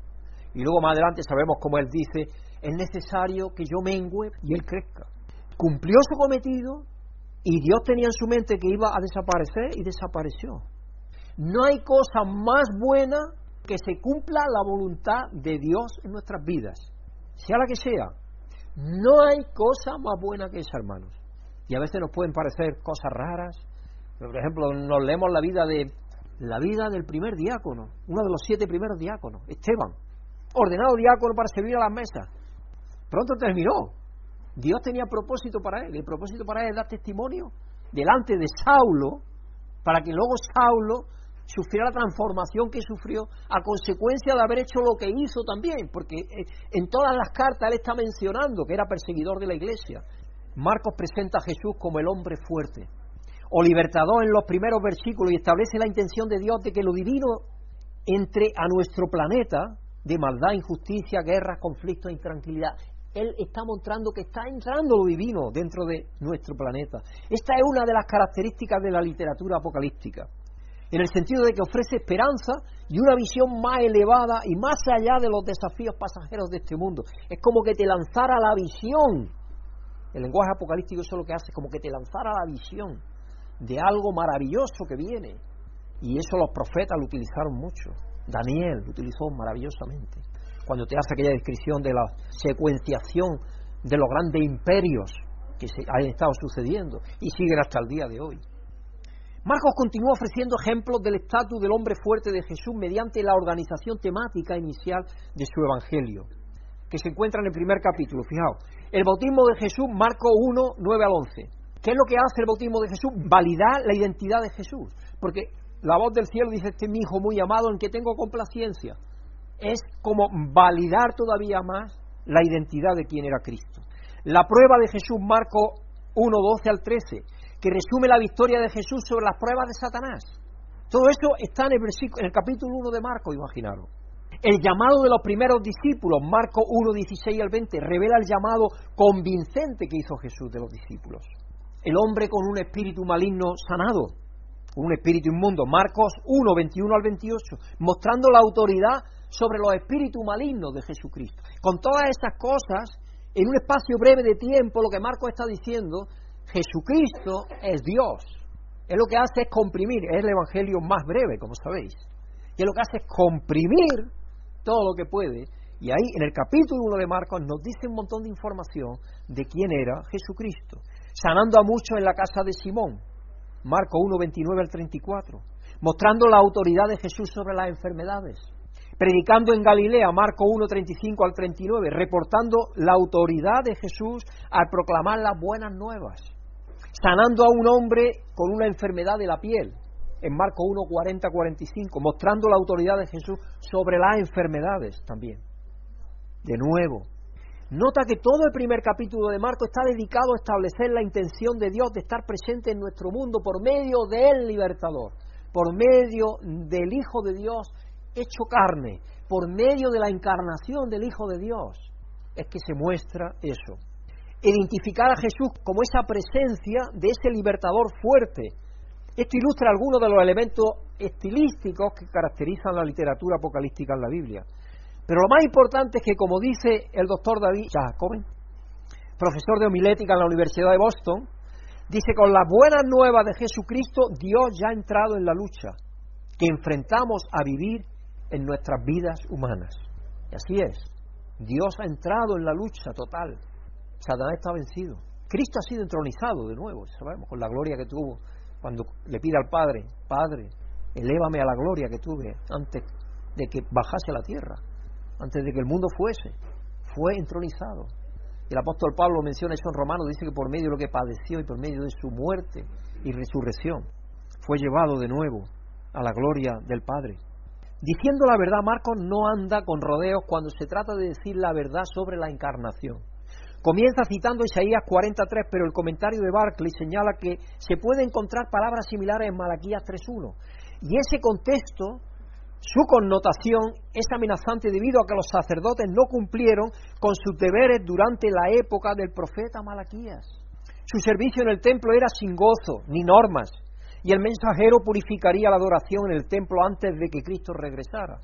Y luego más adelante sabemos cómo Él dice, es necesario que yo mengüe y Él crezca. Cumplió su cometido y Dios tenía en su mente que iba a desaparecer y desapareció. No hay cosa más buena que se cumpla la voluntad de Dios en nuestras vidas, sea la que sea. No hay cosa más buena que esa, hermanos. Y a veces nos pueden parecer cosas raras. Por ejemplo, nos leemos la vida de la vida del primer diácono, uno de los siete primeros diáconos, Esteban, ordenado diácono para servir a las mesas. Pronto terminó. Dios tenía propósito para él. El propósito para él es dar testimonio delante de Saulo, para que luego Saulo sufriera la transformación que sufrió a consecuencia de haber hecho lo que hizo también, porque eh, en todas las cartas él está mencionando que era perseguidor de la iglesia. Marcos presenta a Jesús como el hombre fuerte o libertador en los primeros versículos y establece la intención de Dios de que lo divino entre a nuestro planeta de maldad, injusticia, guerras, conflictos e intranquilidad. Él está mostrando que está entrando lo divino dentro de nuestro planeta. Esta es una de las características de la literatura apocalíptica en el sentido de que ofrece esperanza y una visión más elevada y más allá de los desafíos pasajeros de este mundo. Es como que te lanzara la visión. El lenguaje apocalíptico eso es lo que hace, como que te lanzara la visión de algo maravilloso que viene. Y eso los profetas lo utilizaron mucho. Daniel lo utilizó maravillosamente. Cuando te hace aquella descripción de la secuenciación de los grandes imperios que se han estado sucediendo y siguen hasta el día de hoy. Marcos continúa ofreciendo ejemplos del estatus del hombre fuerte de Jesús mediante la organización temática inicial de su evangelio, que se encuentra en el primer capítulo. Fijaos, el bautismo de Jesús, Marcos 1, 9 al 11. ¿Qué es lo que hace el bautismo de Jesús? Validar la identidad de Jesús. Porque la voz del cielo dice, este es mi hijo muy amado en que tengo complacencia. Es como validar todavía más la identidad de quien era Cristo. La prueba de Jesús, Marcos 1, 12 al 13 que resume la victoria de Jesús sobre las pruebas de Satanás. Todo esto está en el, en el capítulo 1 de Marcos, imaginaros. El llamado de los primeros discípulos, Marcos 1, 16 al 20, revela el llamado convincente que hizo Jesús de los discípulos. El hombre con un espíritu maligno sanado, un espíritu inmundo, Marcos 1, 21 al 28, mostrando la autoridad sobre los espíritus malignos de Jesucristo. Con todas estas cosas, en un espacio breve de tiempo, lo que Marcos está diciendo Jesucristo es Dios. Él lo que hace es comprimir, es el evangelio más breve, como sabéis. Y él lo que hace es comprimir todo lo que puede. Y ahí, en el capítulo 1 de Marcos, nos dice un montón de información de quién era Jesucristo. Sanando a muchos en la casa de Simón, Marcos 1, 29 al 34. Mostrando la autoridad de Jesús sobre las enfermedades. Predicando en Galilea, Marcos 1, 35 al 39. Reportando la autoridad de Jesús al proclamar las buenas nuevas sanando a un hombre con una enfermedad de la piel, en Marcos 1, 40, 45, mostrando la autoridad de Jesús sobre las enfermedades también. De nuevo, nota que todo el primer capítulo de Marcos está dedicado a establecer la intención de Dios de estar presente en nuestro mundo por medio del libertador, por medio del Hijo de Dios hecho carne, por medio de la encarnación del Hijo de Dios. Es que se muestra eso identificar a Jesús como esa presencia de ese libertador fuerte. Esto ilustra algunos de los elementos estilísticos que caracterizan la literatura apocalíptica en la Biblia. Pero lo más importante es que, como dice el doctor David Jacobin, profesor de homilética en la Universidad de Boston, dice, con las buenas nuevas de Jesucristo, Dios ya ha entrado en la lucha que enfrentamos a vivir en nuestras vidas humanas. Y así es, Dios ha entrado en la lucha total Satanás está vencido. Cristo ha sido entronizado de nuevo, sabemos, con la gloria que tuvo cuando le pide al Padre, Padre, elévame a la gloria que tuve antes de que bajase a la tierra, antes de que el mundo fuese. Fue entronizado. El apóstol Pablo menciona eso en Romanos, dice que por medio de lo que padeció y por medio de su muerte y resurrección, fue llevado de nuevo a la gloria del Padre. Diciendo la verdad, Marcos no anda con rodeos cuando se trata de decir la verdad sobre la encarnación. Comienza citando Isaías 43, pero el comentario de Barclay señala que se puede encontrar palabras similares en Malaquías 3.1. Y ese contexto, su connotación es amenazante debido a que los sacerdotes no cumplieron con sus deberes durante la época del profeta Malaquías. Su servicio en el templo era sin gozo ni normas, y el mensajero purificaría la adoración en el templo antes de que Cristo regresara.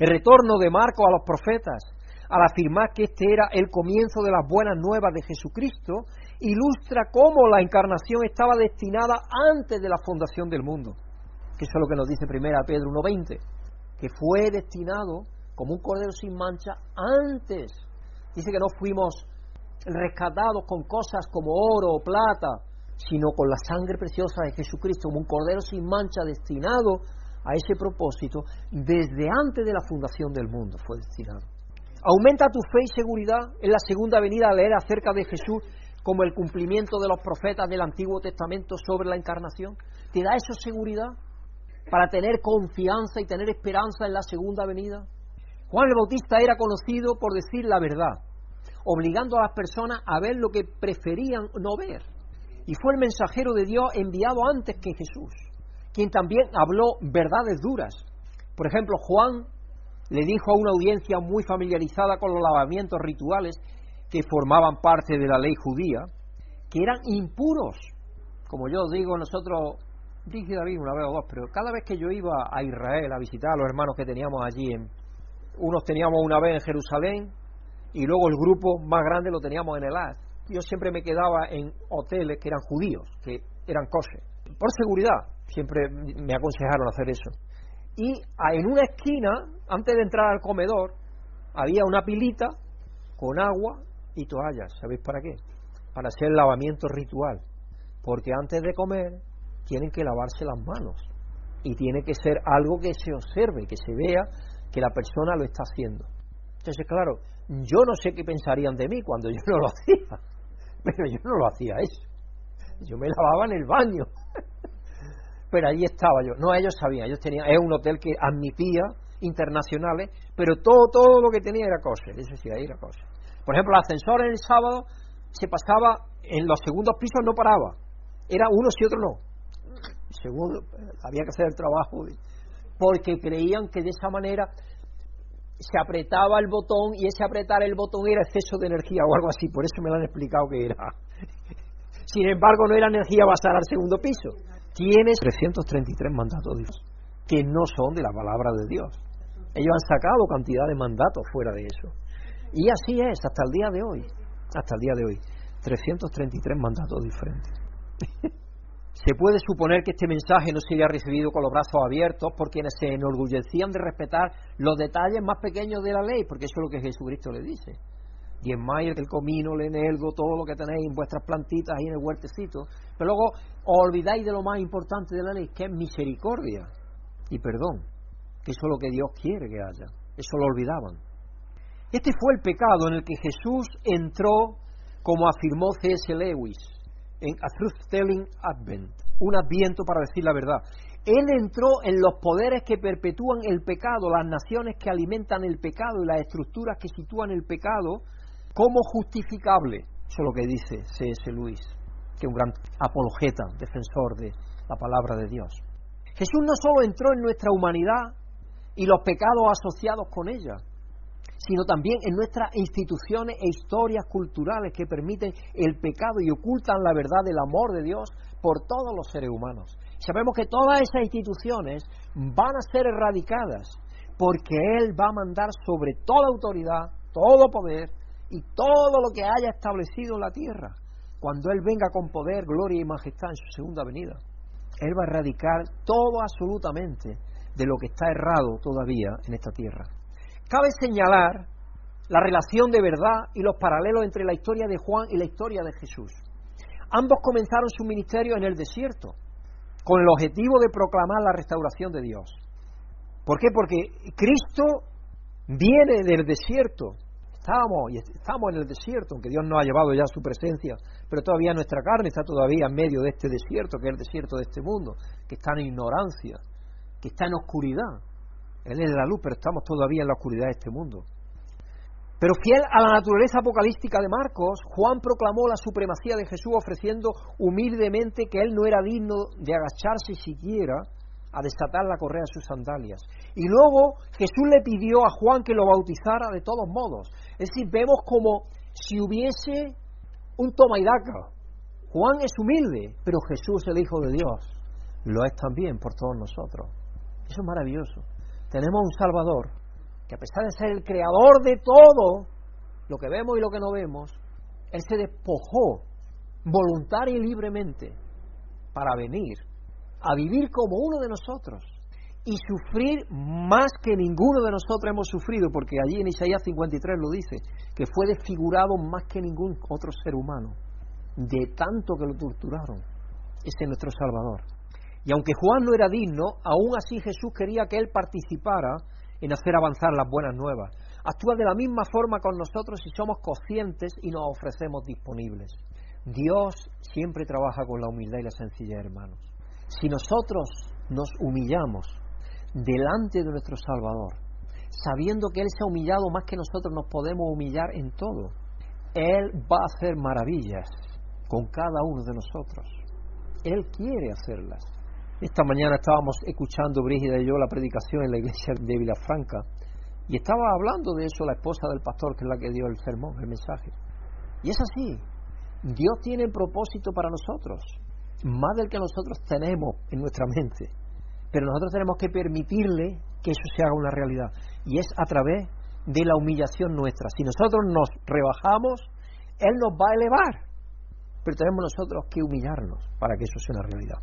El retorno de Marcos a los profetas, al afirmar que este era el comienzo de las buenas nuevas de Jesucristo, ilustra cómo la encarnación estaba destinada antes de la fundación del mundo. Que eso es lo que nos dice primera Pedro 1.20, que fue destinado como un cordero sin mancha antes. Dice que no fuimos rescatados con cosas como oro o plata, sino con la sangre preciosa de Jesucristo, como un cordero sin mancha destinado a ese propósito desde antes de la fundación del mundo fue destinado. Aumenta tu fe y seguridad en la segunda venida a leer acerca de Jesús como el cumplimiento de los profetas del Antiguo Testamento sobre la encarnación. ¿Te da eso seguridad para tener confianza y tener esperanza en la segunda venida? Juan el Bautista era conocido por decir la verdad, obligando a las personas a ver lo que preferían no ver. Y fue el mensajero de Dios enviado antes que Jesús, quien también habló verdades duras. Por ejemplo, Juan le dijo a una audiencia muy familiarizada con los lavamientos rituales que formaban parte de la ley judía, que eran impuros. Como yo digo, nosotros, dije David una vez o dos, pero cada vez que yo iba a Israel a visitar a los hermanos que teníamos allí, en, unos teníamos una vez en Jerusalén y luego el grupo más grande lo teníamos en el Az. Yo siempre me quedaba en hoteles que eran judíos, que eran kosher. Por seguridad, siempre me aconsejaron hacer eso. Y en una esquina, antes de entrar al comedor, había una pilita con agua y toallas. ¿Sabéis para qué? Para hacer el lavamiento ritual. Porque antes de comer tienen que lavarse las manos. Y tiene que ser algo que se observe, que se vea que la persona lo está haciendo. Entonces, claro, yo no sé qué pensarían de mí cuando yo no lo [LAUGHS] hacía. Pero yo no lo hacía eso. Yo me lavaba en el baño. Pero allí estaba yo. No, ellos sabían. Ellos tenían. Es un hotel que admitía internacionales, pero todo todo lo que tenía era kosher. Eso sí, ahí era kosher. Por ejemplo, el ascensor en el sábado se pasaba en los segundos pisos no paraba. Era uno y otro no. Segundo, había que hacer el trabajo porque creían que de esa manera se apretaba el botón y ese apretar el botón era exceso de energía o algo así, por eso me lo han explicado que era. [LAUGHS] Sin embargo, no era energía basada al segundo piso. Tienes 333 mandatos que no son de la palabra de Dios. Ellos han sacado cantidad de mandatos fuera de eso. Y así es hasta el día de hoy. Hasta el día de hoy. 333 mandatos diferentes. [LAUGHS] Se puede suponer que este mensaje no sería recibido con los brazos abiertos por quienes se enorgullecían de respetar los detalles más pequeños de la ley, porque eso es lo que Jesucristo le dice. Diezmáis el comino, el eneldo, todo lo que tenéis en vuestras plantitas ahí en el huertecito, pero luego olvidáis de lo más importante de la ley, que es misericordia y perdón, que eso es lo que Dios quiere que haya. Eso lo olvidaban. Este fue el pecado en el que Jesús entró, como afirmó C.S. Lewis, en A Truth Telling Advent, un adviento para decir la verdad. Él entró en los poderes que perpetúan el pecado, las naciones que alimentan el pecado y las estructuras que sitúan el pecado como justificable. Eso es lo que dice C.S. Lewis, que es un gran apologeta, defensor de la palabra de Dios. Jesús no solo entró en nuestra humanidad y los pecados asociados con ella, sino también en nuestras instituciones e historias culturales que permiten el pecado y ocultan la verdad del amor de Dios por todos los seres humanos. Sabemos que todas esas instituciones van a ser erradicadas porque Él va a mandar sobre toda autoridad, todo poder y todo lo que haya establecido en la tierra, cuando Él venga con poder, gloria y majestad en su segunda venida. Él va a erradicar todo absolutamente de lo que está errado todavía en esta tierra. Cabe señalar la relación de verdad y los paralelos entre la historia de Juan y la historia de Jesús. Ambos comenzaron su ministerio en el desierto, con el objetivo de proclamar la restauración de Dios. ¿Por qué? Porque Cristo viene del desierto. Estábamos, y estamos en el desierto, aunque Dios nos ha llevado ya su presencia, pero todavía nuestra carne está todavía en medio de este desierto, que es el desierto de este mundo, que está en ignorancia, que está en oscuridad. Él es la luz, pero estamos todavía en la oscuridad de este mundo. Pero fiel a la naturaleza apocalíptica de Marcos, Juan proclamó la supremacía de Jesús ofreciendo humildemente que él no era digno de agacharse siquiera a desatar la correa de sus sandalias. Y luego Jesús le pidió a Juan que lo bautizara de todos modos. Es decir, vemos como si hubiese un toma y daca. Juan es humilde, pero Jesús, el Hijo de Dios, lo es también por todos nosotros. Eso es maravilloso. Tenemos un Salvador que a pesar de ser el creador de todo, lo que vemos y lo que no vemos, Él se despojó voluntaria y libremente para venir a vivir como uno de nosotros y sufrir más que ninguno de nosotros hemos sufrido, porque allí en Isaías 53 lo dice, que fue desfigurado más que ningún otro ser humano, de tanto que lo torturaron. Ese es nuestro Salvador. Y aunque Juan no era digno, aún así Jesús quería que él participara en hacer avanzar las buenas nuevas. Actúa de la misma forma con nosotros si somos conscientes y nos ofrecemos disponibles. Dios siempre trabaja con la humildad y la sencillez, hermanos. Si nosotros nos humillamos delante de nuestro Salvador, sabiendo que Él se ha humillado más que nosotros nos podemos humillar en todo, Él va a hacer maravillas con cada uno de nosotros. Él quiere hacerlas. Esta mañana estábamos escuchando Brígida y yo la predicación en la iglesia de Vilafranca y estaba hablando de eso la esposa del pastor, que es la que dio el sermón, el mensaje. Y es así. Dios tiene propósito para nosotros, más del que nosotros tenemos en nuestra mente. Pero nosotros tenemos que permitirle que eso se haga una realidad. Y es a través de la humillación nuestra. Si nosotros nos rebajamos, Él nos va a elevar. Pero tenemos nosotros que humillarnos para que eso sea una realidad.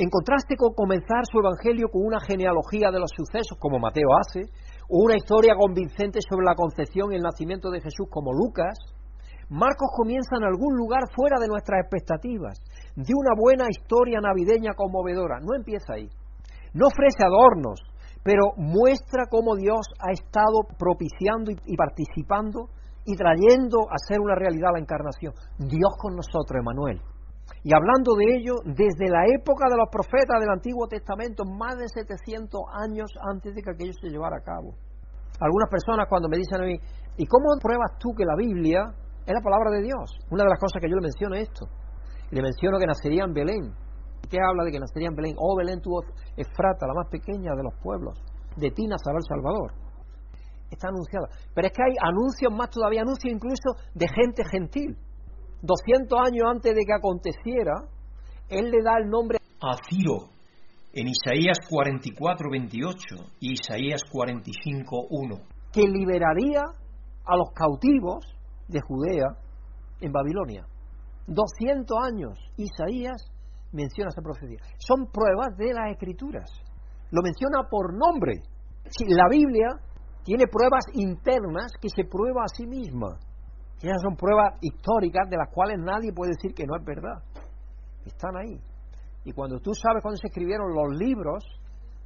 En contraste con comenzar su evangelio con una genealogía de los sucesos, como Mateo hace, o una historia convincente sobre la concepción y el nacimiento de Jesús, como Lucas, Marcos comienza en algún lugar fuera de nuestras expectativas, de una buena historia navideña conmovedora. No empieza ahí. No ofrece adornos, pero muestra cómo Dios ha estado propiciando y participando y trayendo a ser una realidad la encarnación. Dios con nosotros, Emanuel. Y hablando de ello, desde la época de los profetas del Antiguo Testamento, más de 700 años antes de que aquello se llevara a cabo. Algunas personas cuando me dicen a mí, ¿y cómo pruebas tú que la Biblia es la palabra de Dios? Una de las cosas que yo le menciono es esto. Le menciono que nacería en Belén. ¿Qué habla de que nacería en Belén? Oh, Belén tuvo Efrata, la más pequeña de los pueblos. De ti nacerá el Salvador. Está anunciada. Pero es que hay anuncios más todavía, anuncios incluso de gente gentil 200 años antes de que aconteciera, él le da el nombre a Ciro en Isaías 44, 28 y Isaías 45, 1. Que liberaría a los cautivos de Judea en Babilonia. 200 años, Isaías menciona esa profecía. Son pruebas de las escrituras. Lo menciona por nombre. La Biblia tiene pruebas internas que se prueba a sí misma. Y esas son pruebas históricas de las cuales nadie puede decir que no es verdad. Están ahí. Y cuando tú sabes cuándo se escribieron los libros,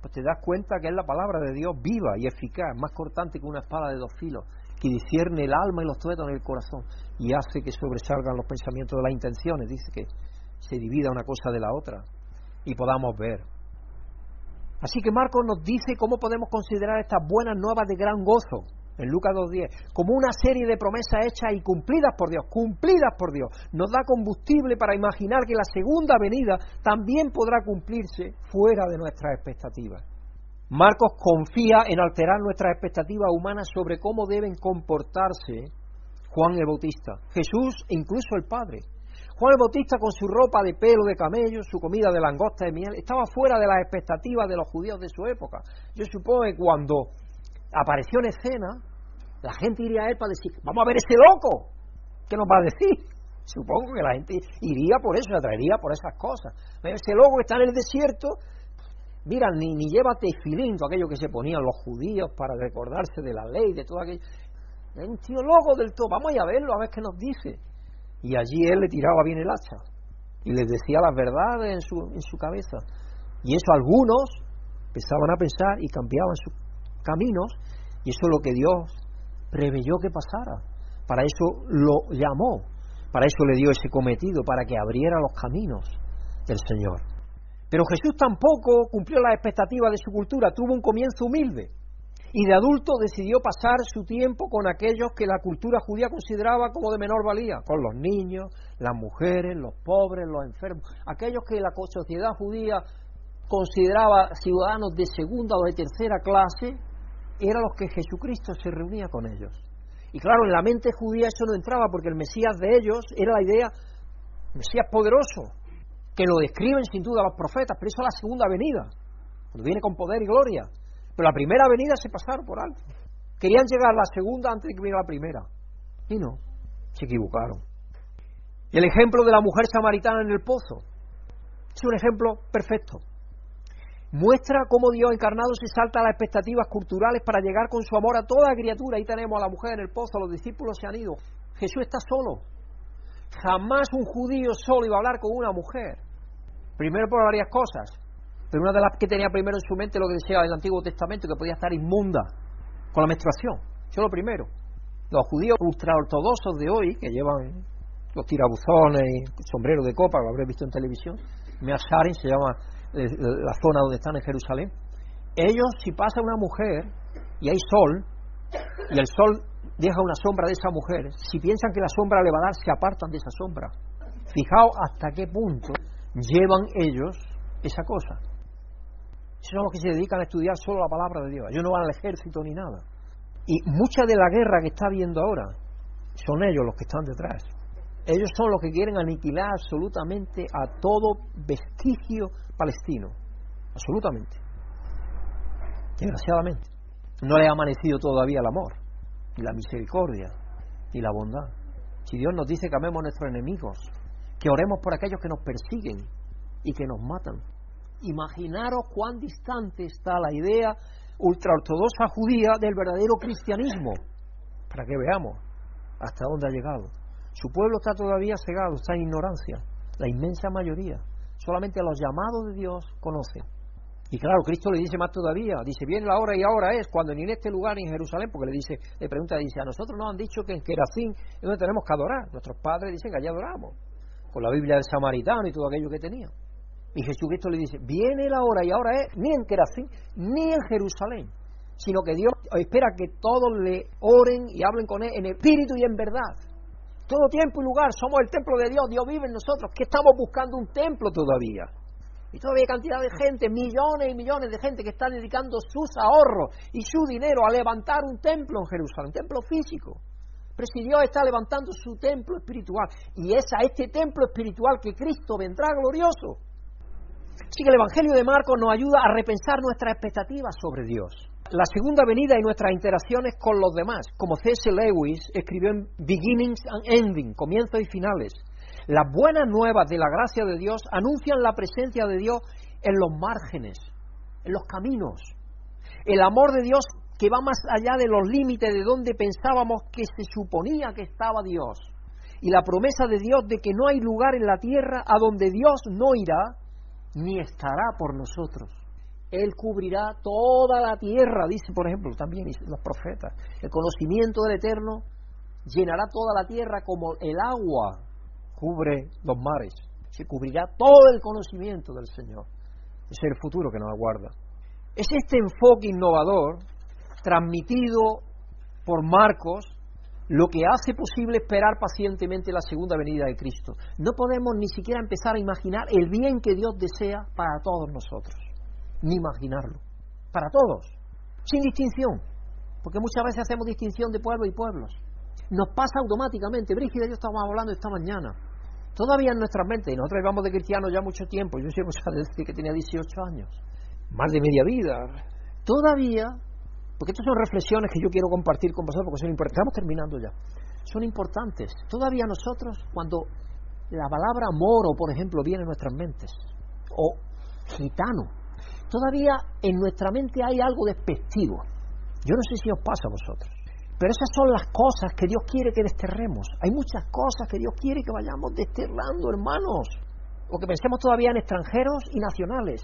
pues te das cuenta que es la palabra de Dios viva y eficaz, más cortante que una espada de dos filos, que discierne el alma y los tuetos en el corazón y hace que sobresalgan los pensamientos de las intenciones. Dice que se divida una cosa de la otra y podamos ver. Así que Marcos nos dice cómo podemos considerar estas buenas nuevas de gran gozo en Lucas 2.10, como una serie de promesas hechas y cumplidas por Dios, cumplidas por Dios. Nos da combustible para imaginar que la segunda venida también podrá cumplirse fuera de nuestras expectativas. Marcos confía en alterar nuestras expectativas humanas sobre cómo deben comportarse Juan el Bautista, Jesús e incluso el Padre. Juan el Bautista con su ropa de pelo de camello, su comida de langosta de miel, estaba fuera de las expectativas de los judíos de su época. Yo supongo que cuando apareció en escena, la gente iría a él para decir, vamos a ver ese loco, ¿qué nos va a decir? Supongo que la gente iría por eso, se atraería por esas cosas. Ese loco que está en el desierto, mira, ni, ni lleva aquello que se ponían los judíos para recordarse de la ley, de todo aquello. Es un tío loco del todo, vamos a verlo, a ver qué nos dice. Y allí él le tiraba bien el hacha y les decía las verdades en su, en su cabeza. Y eso algunos empezaban a pensar y cambiaban su, caminos, y eso es lo que Dios preveyó que pasara. Para eso lo llamó, para eso le dio ese cometido, para que abriera los caminos del Señor. Pero Jesús tampoco cumplió las expectativas de su cultura, tuvo un comienzo humilde y de adulto decidió pasar su tiempo con aquellos que la cultura judía consideraba como de menor valía, con los niños, las mujeres, los pobres, los enfermos, aquellos que la sociedad judía consideraba ciudadanos de segunda o de tercera clase, eran los que Jesucristo se reunía con ellos. Y claro, en la mente judía eso no entraba porque el Mesías de ellos era la idea, Mesías poderoso, que lo describen sin duda los profetas, pero eso es la segunda venida, cuando viene con poder y gloria. Pero la primera venida se pasaron por alto. Querían llegar a la segunda antes de que viniera la primera. Y no, se equivocaron. El ejemplo de la mujer samaritana en el pozo es un ejemplo perfecto. Muestra cómo Dios encarnado se salta a las expectativas culturales para llegar con su amor a toda criatura. Ahí tenemos a la mujer en el pozo, los discípulos se han ido. Jesús está solo. Jamás un judío solo iba a hablar con una mujer. Primero por varias cosas. Pero una de las que tenía primero en su mente lo que decía el Antiguo Testamento, que podía estar inmunda con la menstruación. Eso es lo primero. Los judíos ultraortodoxos de hoy, que llevan los tirabuzones y sombreros de copa, lo habréis visto en televisión, Measharin se llama eh, la zona donde están en Jerusalén. Ellos, si pasa una mujer y hay sol, y el sol deja una sombra de esa mujer, si piensan que la sombra le va a dar, se apartan de esa sombra. Fijaos hasta qué punto llevan ellos esa cosa. Son los que se dedican a estudiar solo la palabra de Dios. Ellos no van al ejército ni nada. Y mucha de la guerra que está habiendo ahora son ellos los que están detrás. Ellos son los que quieren aniquilar absolutamente a todo vestigio palestino. Absolutamente. Desgraciadamente. No le ha amanecido todavía el amor, y la misericordia, y la bondad. Si Dios nos dice que amemos a nuestros enemigos, que oremos por aquellos que nos persiguen y que nos matan. Imaginaros cuán distante está la idea ultraortodoxa judía del verdadero cristianismo, para que veamos hasta dónde ha llegado. Su pueblo está todavía cegado, está en ignorancia, la inmensa mayoría. Solamente los llamados de Dios conocen. Y claro, Cristo le dice más todavía, dice, viene la hora y ahora es, cuando ni en este lugar ni en Jerusalén, porque le dice, le pregunta, dice, a nosotros nos han dicho que en Kerazín es donde tenemos que adorar. Nuestros padres dicen que allá adoramos, con la Biblia del Samaritano y todo aquello que tenía. Y Jesucristo le dice, viene la hora y ahora es, ni en Kerazín, ni en Jerusalén, sino que Dios espera que todos le oren y hablen con Él en espíritu y en verdad. Todo tiempo y lugar, somos el templo de Dios, Dios vive en nosotros. ¿Qué estamos buscando un templo todavía? Y todavía hay cantidad de gente, millones y millones de gente que están dedicando sus ahorros y su dinero a levantar un templo en Jerusalén, un templo físico. Pero si Dios está levantando su templo espiritual, y es a este templo espiritual que Cristo vendrá glorioso. Así que el Evangelio de Marcos nos ayuda a repensar nuestras expectativas sobre Dios la segunda venida y nuestras interacciones con los demás, como C.S. Lewis escribió en Beginnings and Ending, comienzos y finales. Las buenas nuevas de la gracia de Dios anuncian la presencia de Dios en los márgenes, en los caminos. El amor de Dios que va más allá de los límites de donde pensábamos que se suponía que estaba Dios. Y la promesa de Dios de que no hay lugar en la tierra a donde Dios no irá ni estará por nosotros. Él cubrirá toda la tierra, dice por ejemplo también los profetas. El conocimiento del Eterno llenará toda la tierra como el agua cubre los mares. Se cubrirá todo el conocimiento del Señor. Es el futuro que nos aguarda. Es este enfoque innovador, transmitido por Marcos, lo que hace posible esperar pacientemente la segunda venida de Cristo. No podemos ni siquiera empezar a imaginar el bien que Dios desea para todos nosotros ni imaginarlo. Para todos, sin distinción, porque muchas veces hacemos distinción de pueblos y pueblos. Nos pasa automáticamente. Brígida y yo estábamos hablando esta mañana. Todavía en nuestra mente, y nosotros llevamos de cristianos ya mucho tiempo, yo siempre decir que tenía 18 años, más de media vida. Todavía, porque estas son reflexiones que yo quiero compartir con vosotros, porque son importantes. Estamos terminando ya. Son importantes. Todavía nosotros, cuando la palabra moro, por ejemplo, viene en nuestras mentes, o gitano, todavía en nuestra mente hay algo despectivo. Yo no sé si os pasa a vosotros. Pero esas son las cosas que Dios quiere que desterremos. Hay muchas cosas que Dios quiere que vayamos desterrando, hermanos. O que pensemos todavía en extranjeros y nacionales.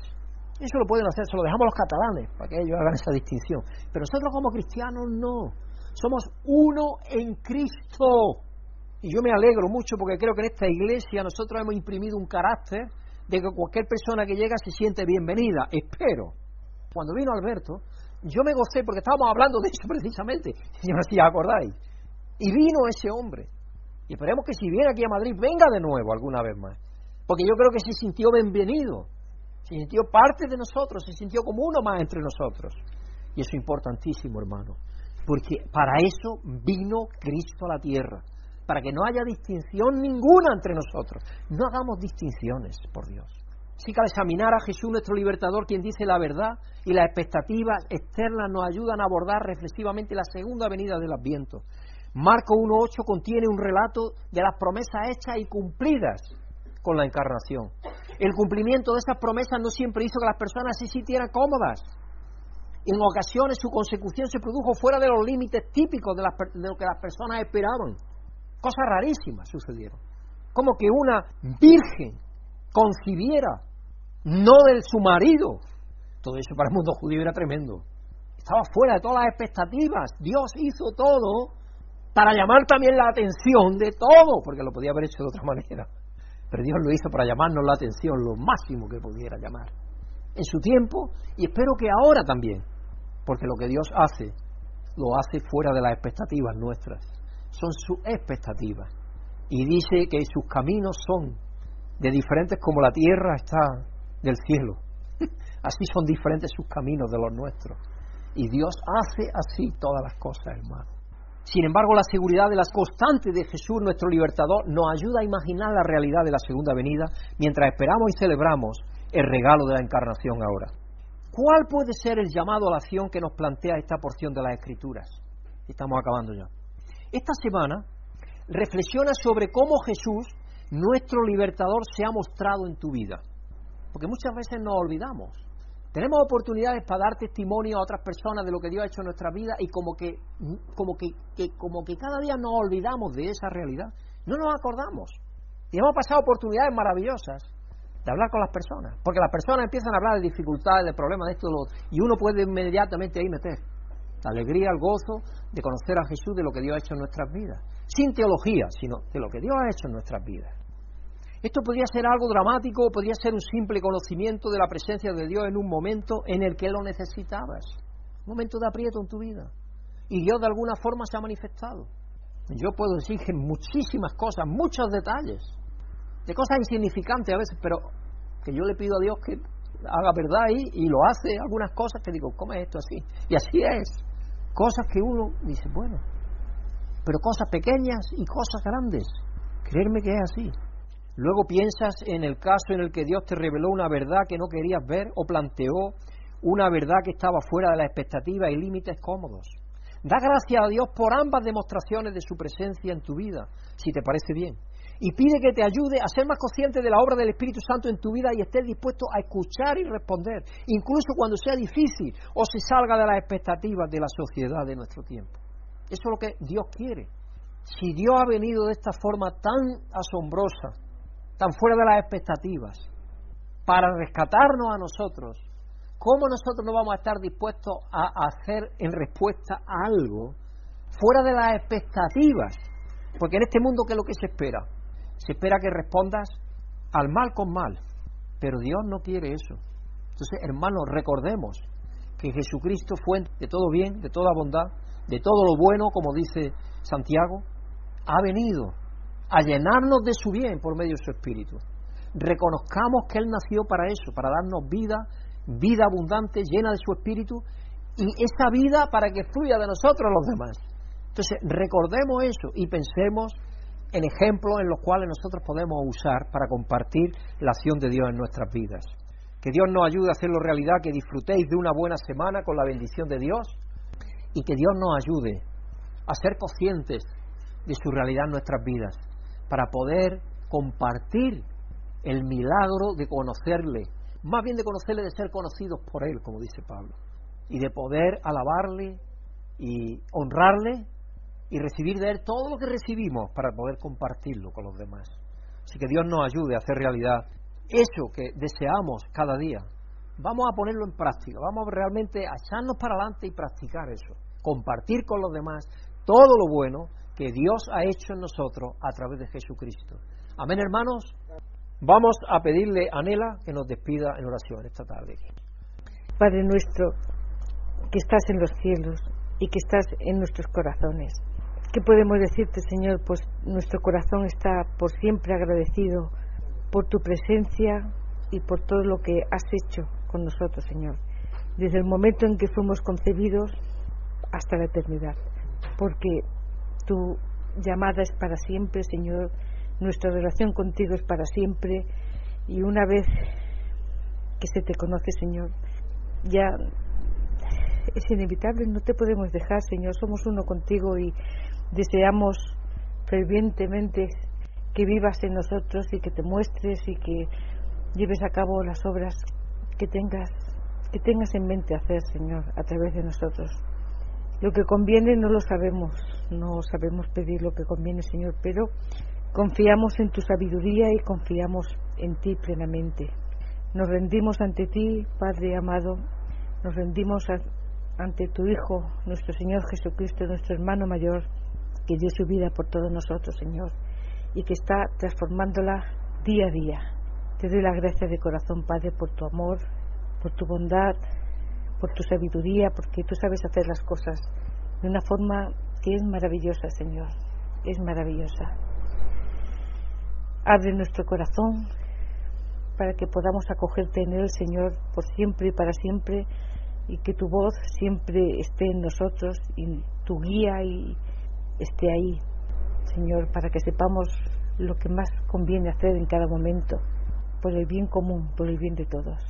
Eso lo pueden hacer, se lo dejamos los catalanes, para que ellos hagan esa distinción. Pero nosotros como cristianos no. Somos uno en Cristo. Y yo me alegro mucho porque creo que en esta iglesia nosotros hemos imprimido un carácter de que cualquier persona que llega se siente bienvenida. Espero. Cuando vino Alberto, yo me gocé porque estábamos hablando de eso [LAUGHS] precisamente, si no si acordáis. Y vino ese hombre. Y esperemos que si viene aquí a Madrid, venga de nuevo alguna vez más. Porque yo creo que se sintió bienvenido, se sintió parte de nosotros, se sintió como uno más entre nosotros. Y eso es importantísimo, hermano. Porque para eso vino Cristo a la tierra para que no haya distinción ninguna entre nosotros. No hagamos distinciones, por Dios. Así que al examinar a Jesús, nuestro libertador, quien dice la verdad y las expectativas externas nos ayudan a abordar reflexivamente la segunda venida del Adviento. Marco 1.8 contiene un relato de las promesas hechas y cumplidas con la encarnación. El cumplimiento de esas promesas no siempre hizo que las personas se sintieran cómodas. En ocasiones su consecución se produjo fuera de los límites típicos de, de lo que las personas esperaban. Cosas rarísimas sucedieron. Como que una virgen concibiera no del su marido. Todo eso para el mundo judío era tremendo. Estaba fuera de todas las expectativas. Dios hizo todo para llamar también la atención de todo, porque lo podía haber hecho de otra manera. Pero Dios lo hizo para llamarnos la atención lo máximo que pudiera llamar. En su tiempo y espero que ahora también, porque lo que Dios hace, lo hace fuera de las expectativas nuestras. Son sus expectativas. Y dice que sus caminos son de diferentes como la tierra está del cielo. [LAUGHS] Así son diferentes sus caminos de los nuestros. Y Dios hace así todas las cosas, hermano. Sin embargo, la seguridad de las constantes de Jesús, nuestro libertador, nos ayuda a imaginar la realidad de la segunda venida mientras esperamos y celebramos el regalo de la encarnación ahora. ¿Cuál puede ser el llamado a la acción que nos plantea esta porción de las Escrituras? Estamos acabando ya. Esta semana reflexiona sobre cómo Jesús, nuestro libertador, se ha mostrado en tu vida. Porque muchas veces nos olvidamos. Tenemos oportunidades para dar testimonio a otras personas de lo que Dios ha hecho en nuestra vida y como que, como que, como que cada día nos olvidamos de esa realidad. No nos acordamos. Y hemos pasado oportunidades maravillosas de hablar con las personas. Porque las personas empiezan a hablar de dificultades, de problemas, de esto, de lo otro. Y uno puede inmediatamente ahí meter la alegría, el gozo de conocer a Jesús de lo que Dios ha hecho en nuestras vidas. Sin teología, sino de lo que Dios ha hecho en nuestras vidas. Esto podría ser algo dramático podría ser un simple conocimiento de la presencia de Dios en un momento en el que lo necesitabas. Un momento de aprieto en tu vida. Y Dios de alguna forma se ha manifestado. Yo puedo decir que muchísimas cosas, muchos detalles, de cosas insignificantes a veces, pero que yo le pido a Dios que haga verdad ahí y lo hace algunas cosas que digo, ¿cómo es esto así? Y así es. Cosas que uno dice, bueno, pero cosas pequeñas y cosas grandes. Creerme que es así. Luego piensas en el caso en el que Dios te reveló una verdad que no querías ver o planteó una verdad que estaba fuera de la expectativa y límites cómodos. Da gracias a Dios por ambas demostraciones de su presencia en tu vida, si te parece bien. Y pide que te ayude a ser más consciente de la obra del Espíritu Santo en tu vida y estés dispuesto a escuchar y responder, incluso cuando sea difícil o se salga de las expectativas de la sociedad de nuestro tiempo. Eso es lo que Dios quiere. Si Dios ha venido de esta forma tan asombrosa, tan fuera de las expectativas, para rescatarnos a nosotros, ¿cómo nosotros no vamos a estar dispuestos a hacer en respuesta a algo fuera de las expectativas? Porque en este mundo, ¿qué es lo que se espera? Se espera que respondas al mal con mal, pero Dios no quiere eso. Entonces, hermanos, recordemos que Jesucristo fue de todo bien, de toda bondad, de todo lo bueno, como dice Santiago, ha venido a llenarnos de su bien por medio de su Espíritu. Reconozcamos que Él nació para eso, para darnos vida, vida abundante, llena de su Espíritu, y esa vida para que fluya de nosotros a los demás. Entonces, recordemos eso y pensemos en ejemplos en los cuales nosotros podemos usar para compartir la acción de Dios en nuestras vidas. Que Dios nos ayude a hacerlo realidad, que disfrutéis de una buena semana con la bendición de Dios y que Dios nos ayude a ser conscientes de su realidad en nuestras vidas para poder compartir el milagro de conocerle, más bien de conocerle, de ser conocidos por Él, como dice Pablo, y de poder alabarle y honrarle y recibir de Él todo lo que recibimos para poder compartirlo con los demás. Así que Dios nos ayude a hacer realidad eso que deseamos cada día. Vamos a ponerlo en práctica, vamos realmente a echarnos para adelante y practicar eso, compartir con los demás todo lo bueno que Dios ha hecho en nosotros a través de Jesucristo. Amén, hermanos. Vamos a pedirle a Nela que nos despida en oración esta tarde. Padre nuestro, que estás en los cielos y que estás en nuestros corazones. ¿Qué podemos decirte, Señor? Pues nuestro corazón está por siempre agradecido por tu presencia y por todo lo que has hecho con nosotros, Señor, desde el momento en que fuimos concebidos hasta la eternidad, porque tú llamada es para siempre, Señor. Nuestra relación contigo es para siempre. Y una vez que se te conoce, Señor, ya es inevitable, no te podemos dejar, Señor. Somos uno contigo y deseamos fervientemente que vivas en nosotros y que te muestres y que lleves a cabo las obras que tengas que tengas en mente hacer, Señor, a través de nosotros. Lo que conviene no lo sabemos, no sabemos pedir lo que conviene, Señor, pero confiamos en tu sabiduría y confiamos en ti plenamente. Nos rendimos ante ti, Padre amado, nos rendimos ante tu Hijo, nuestro Señor Jesucristo, nuestro hermano mayor, que dio su vida por todos nosotros, Señor, y que está transformándola día a día. Te doy la gracia de corazón, Padre, por tu amor, por tu bondad, por tu sabiduría, porque tú sabes hacer las cosas de una forma que es maravillosa, Señor, es maravillosa. Abre nuestro corazón para que podamos acogerte en él, Señor, por siempre y para siempre, y que tu voz siempre esté en nosotros y tu guía y esté ahí, Señor, para que sepamos lo que más conviene hacer en cada momento, por el bien común, por el bien de todos.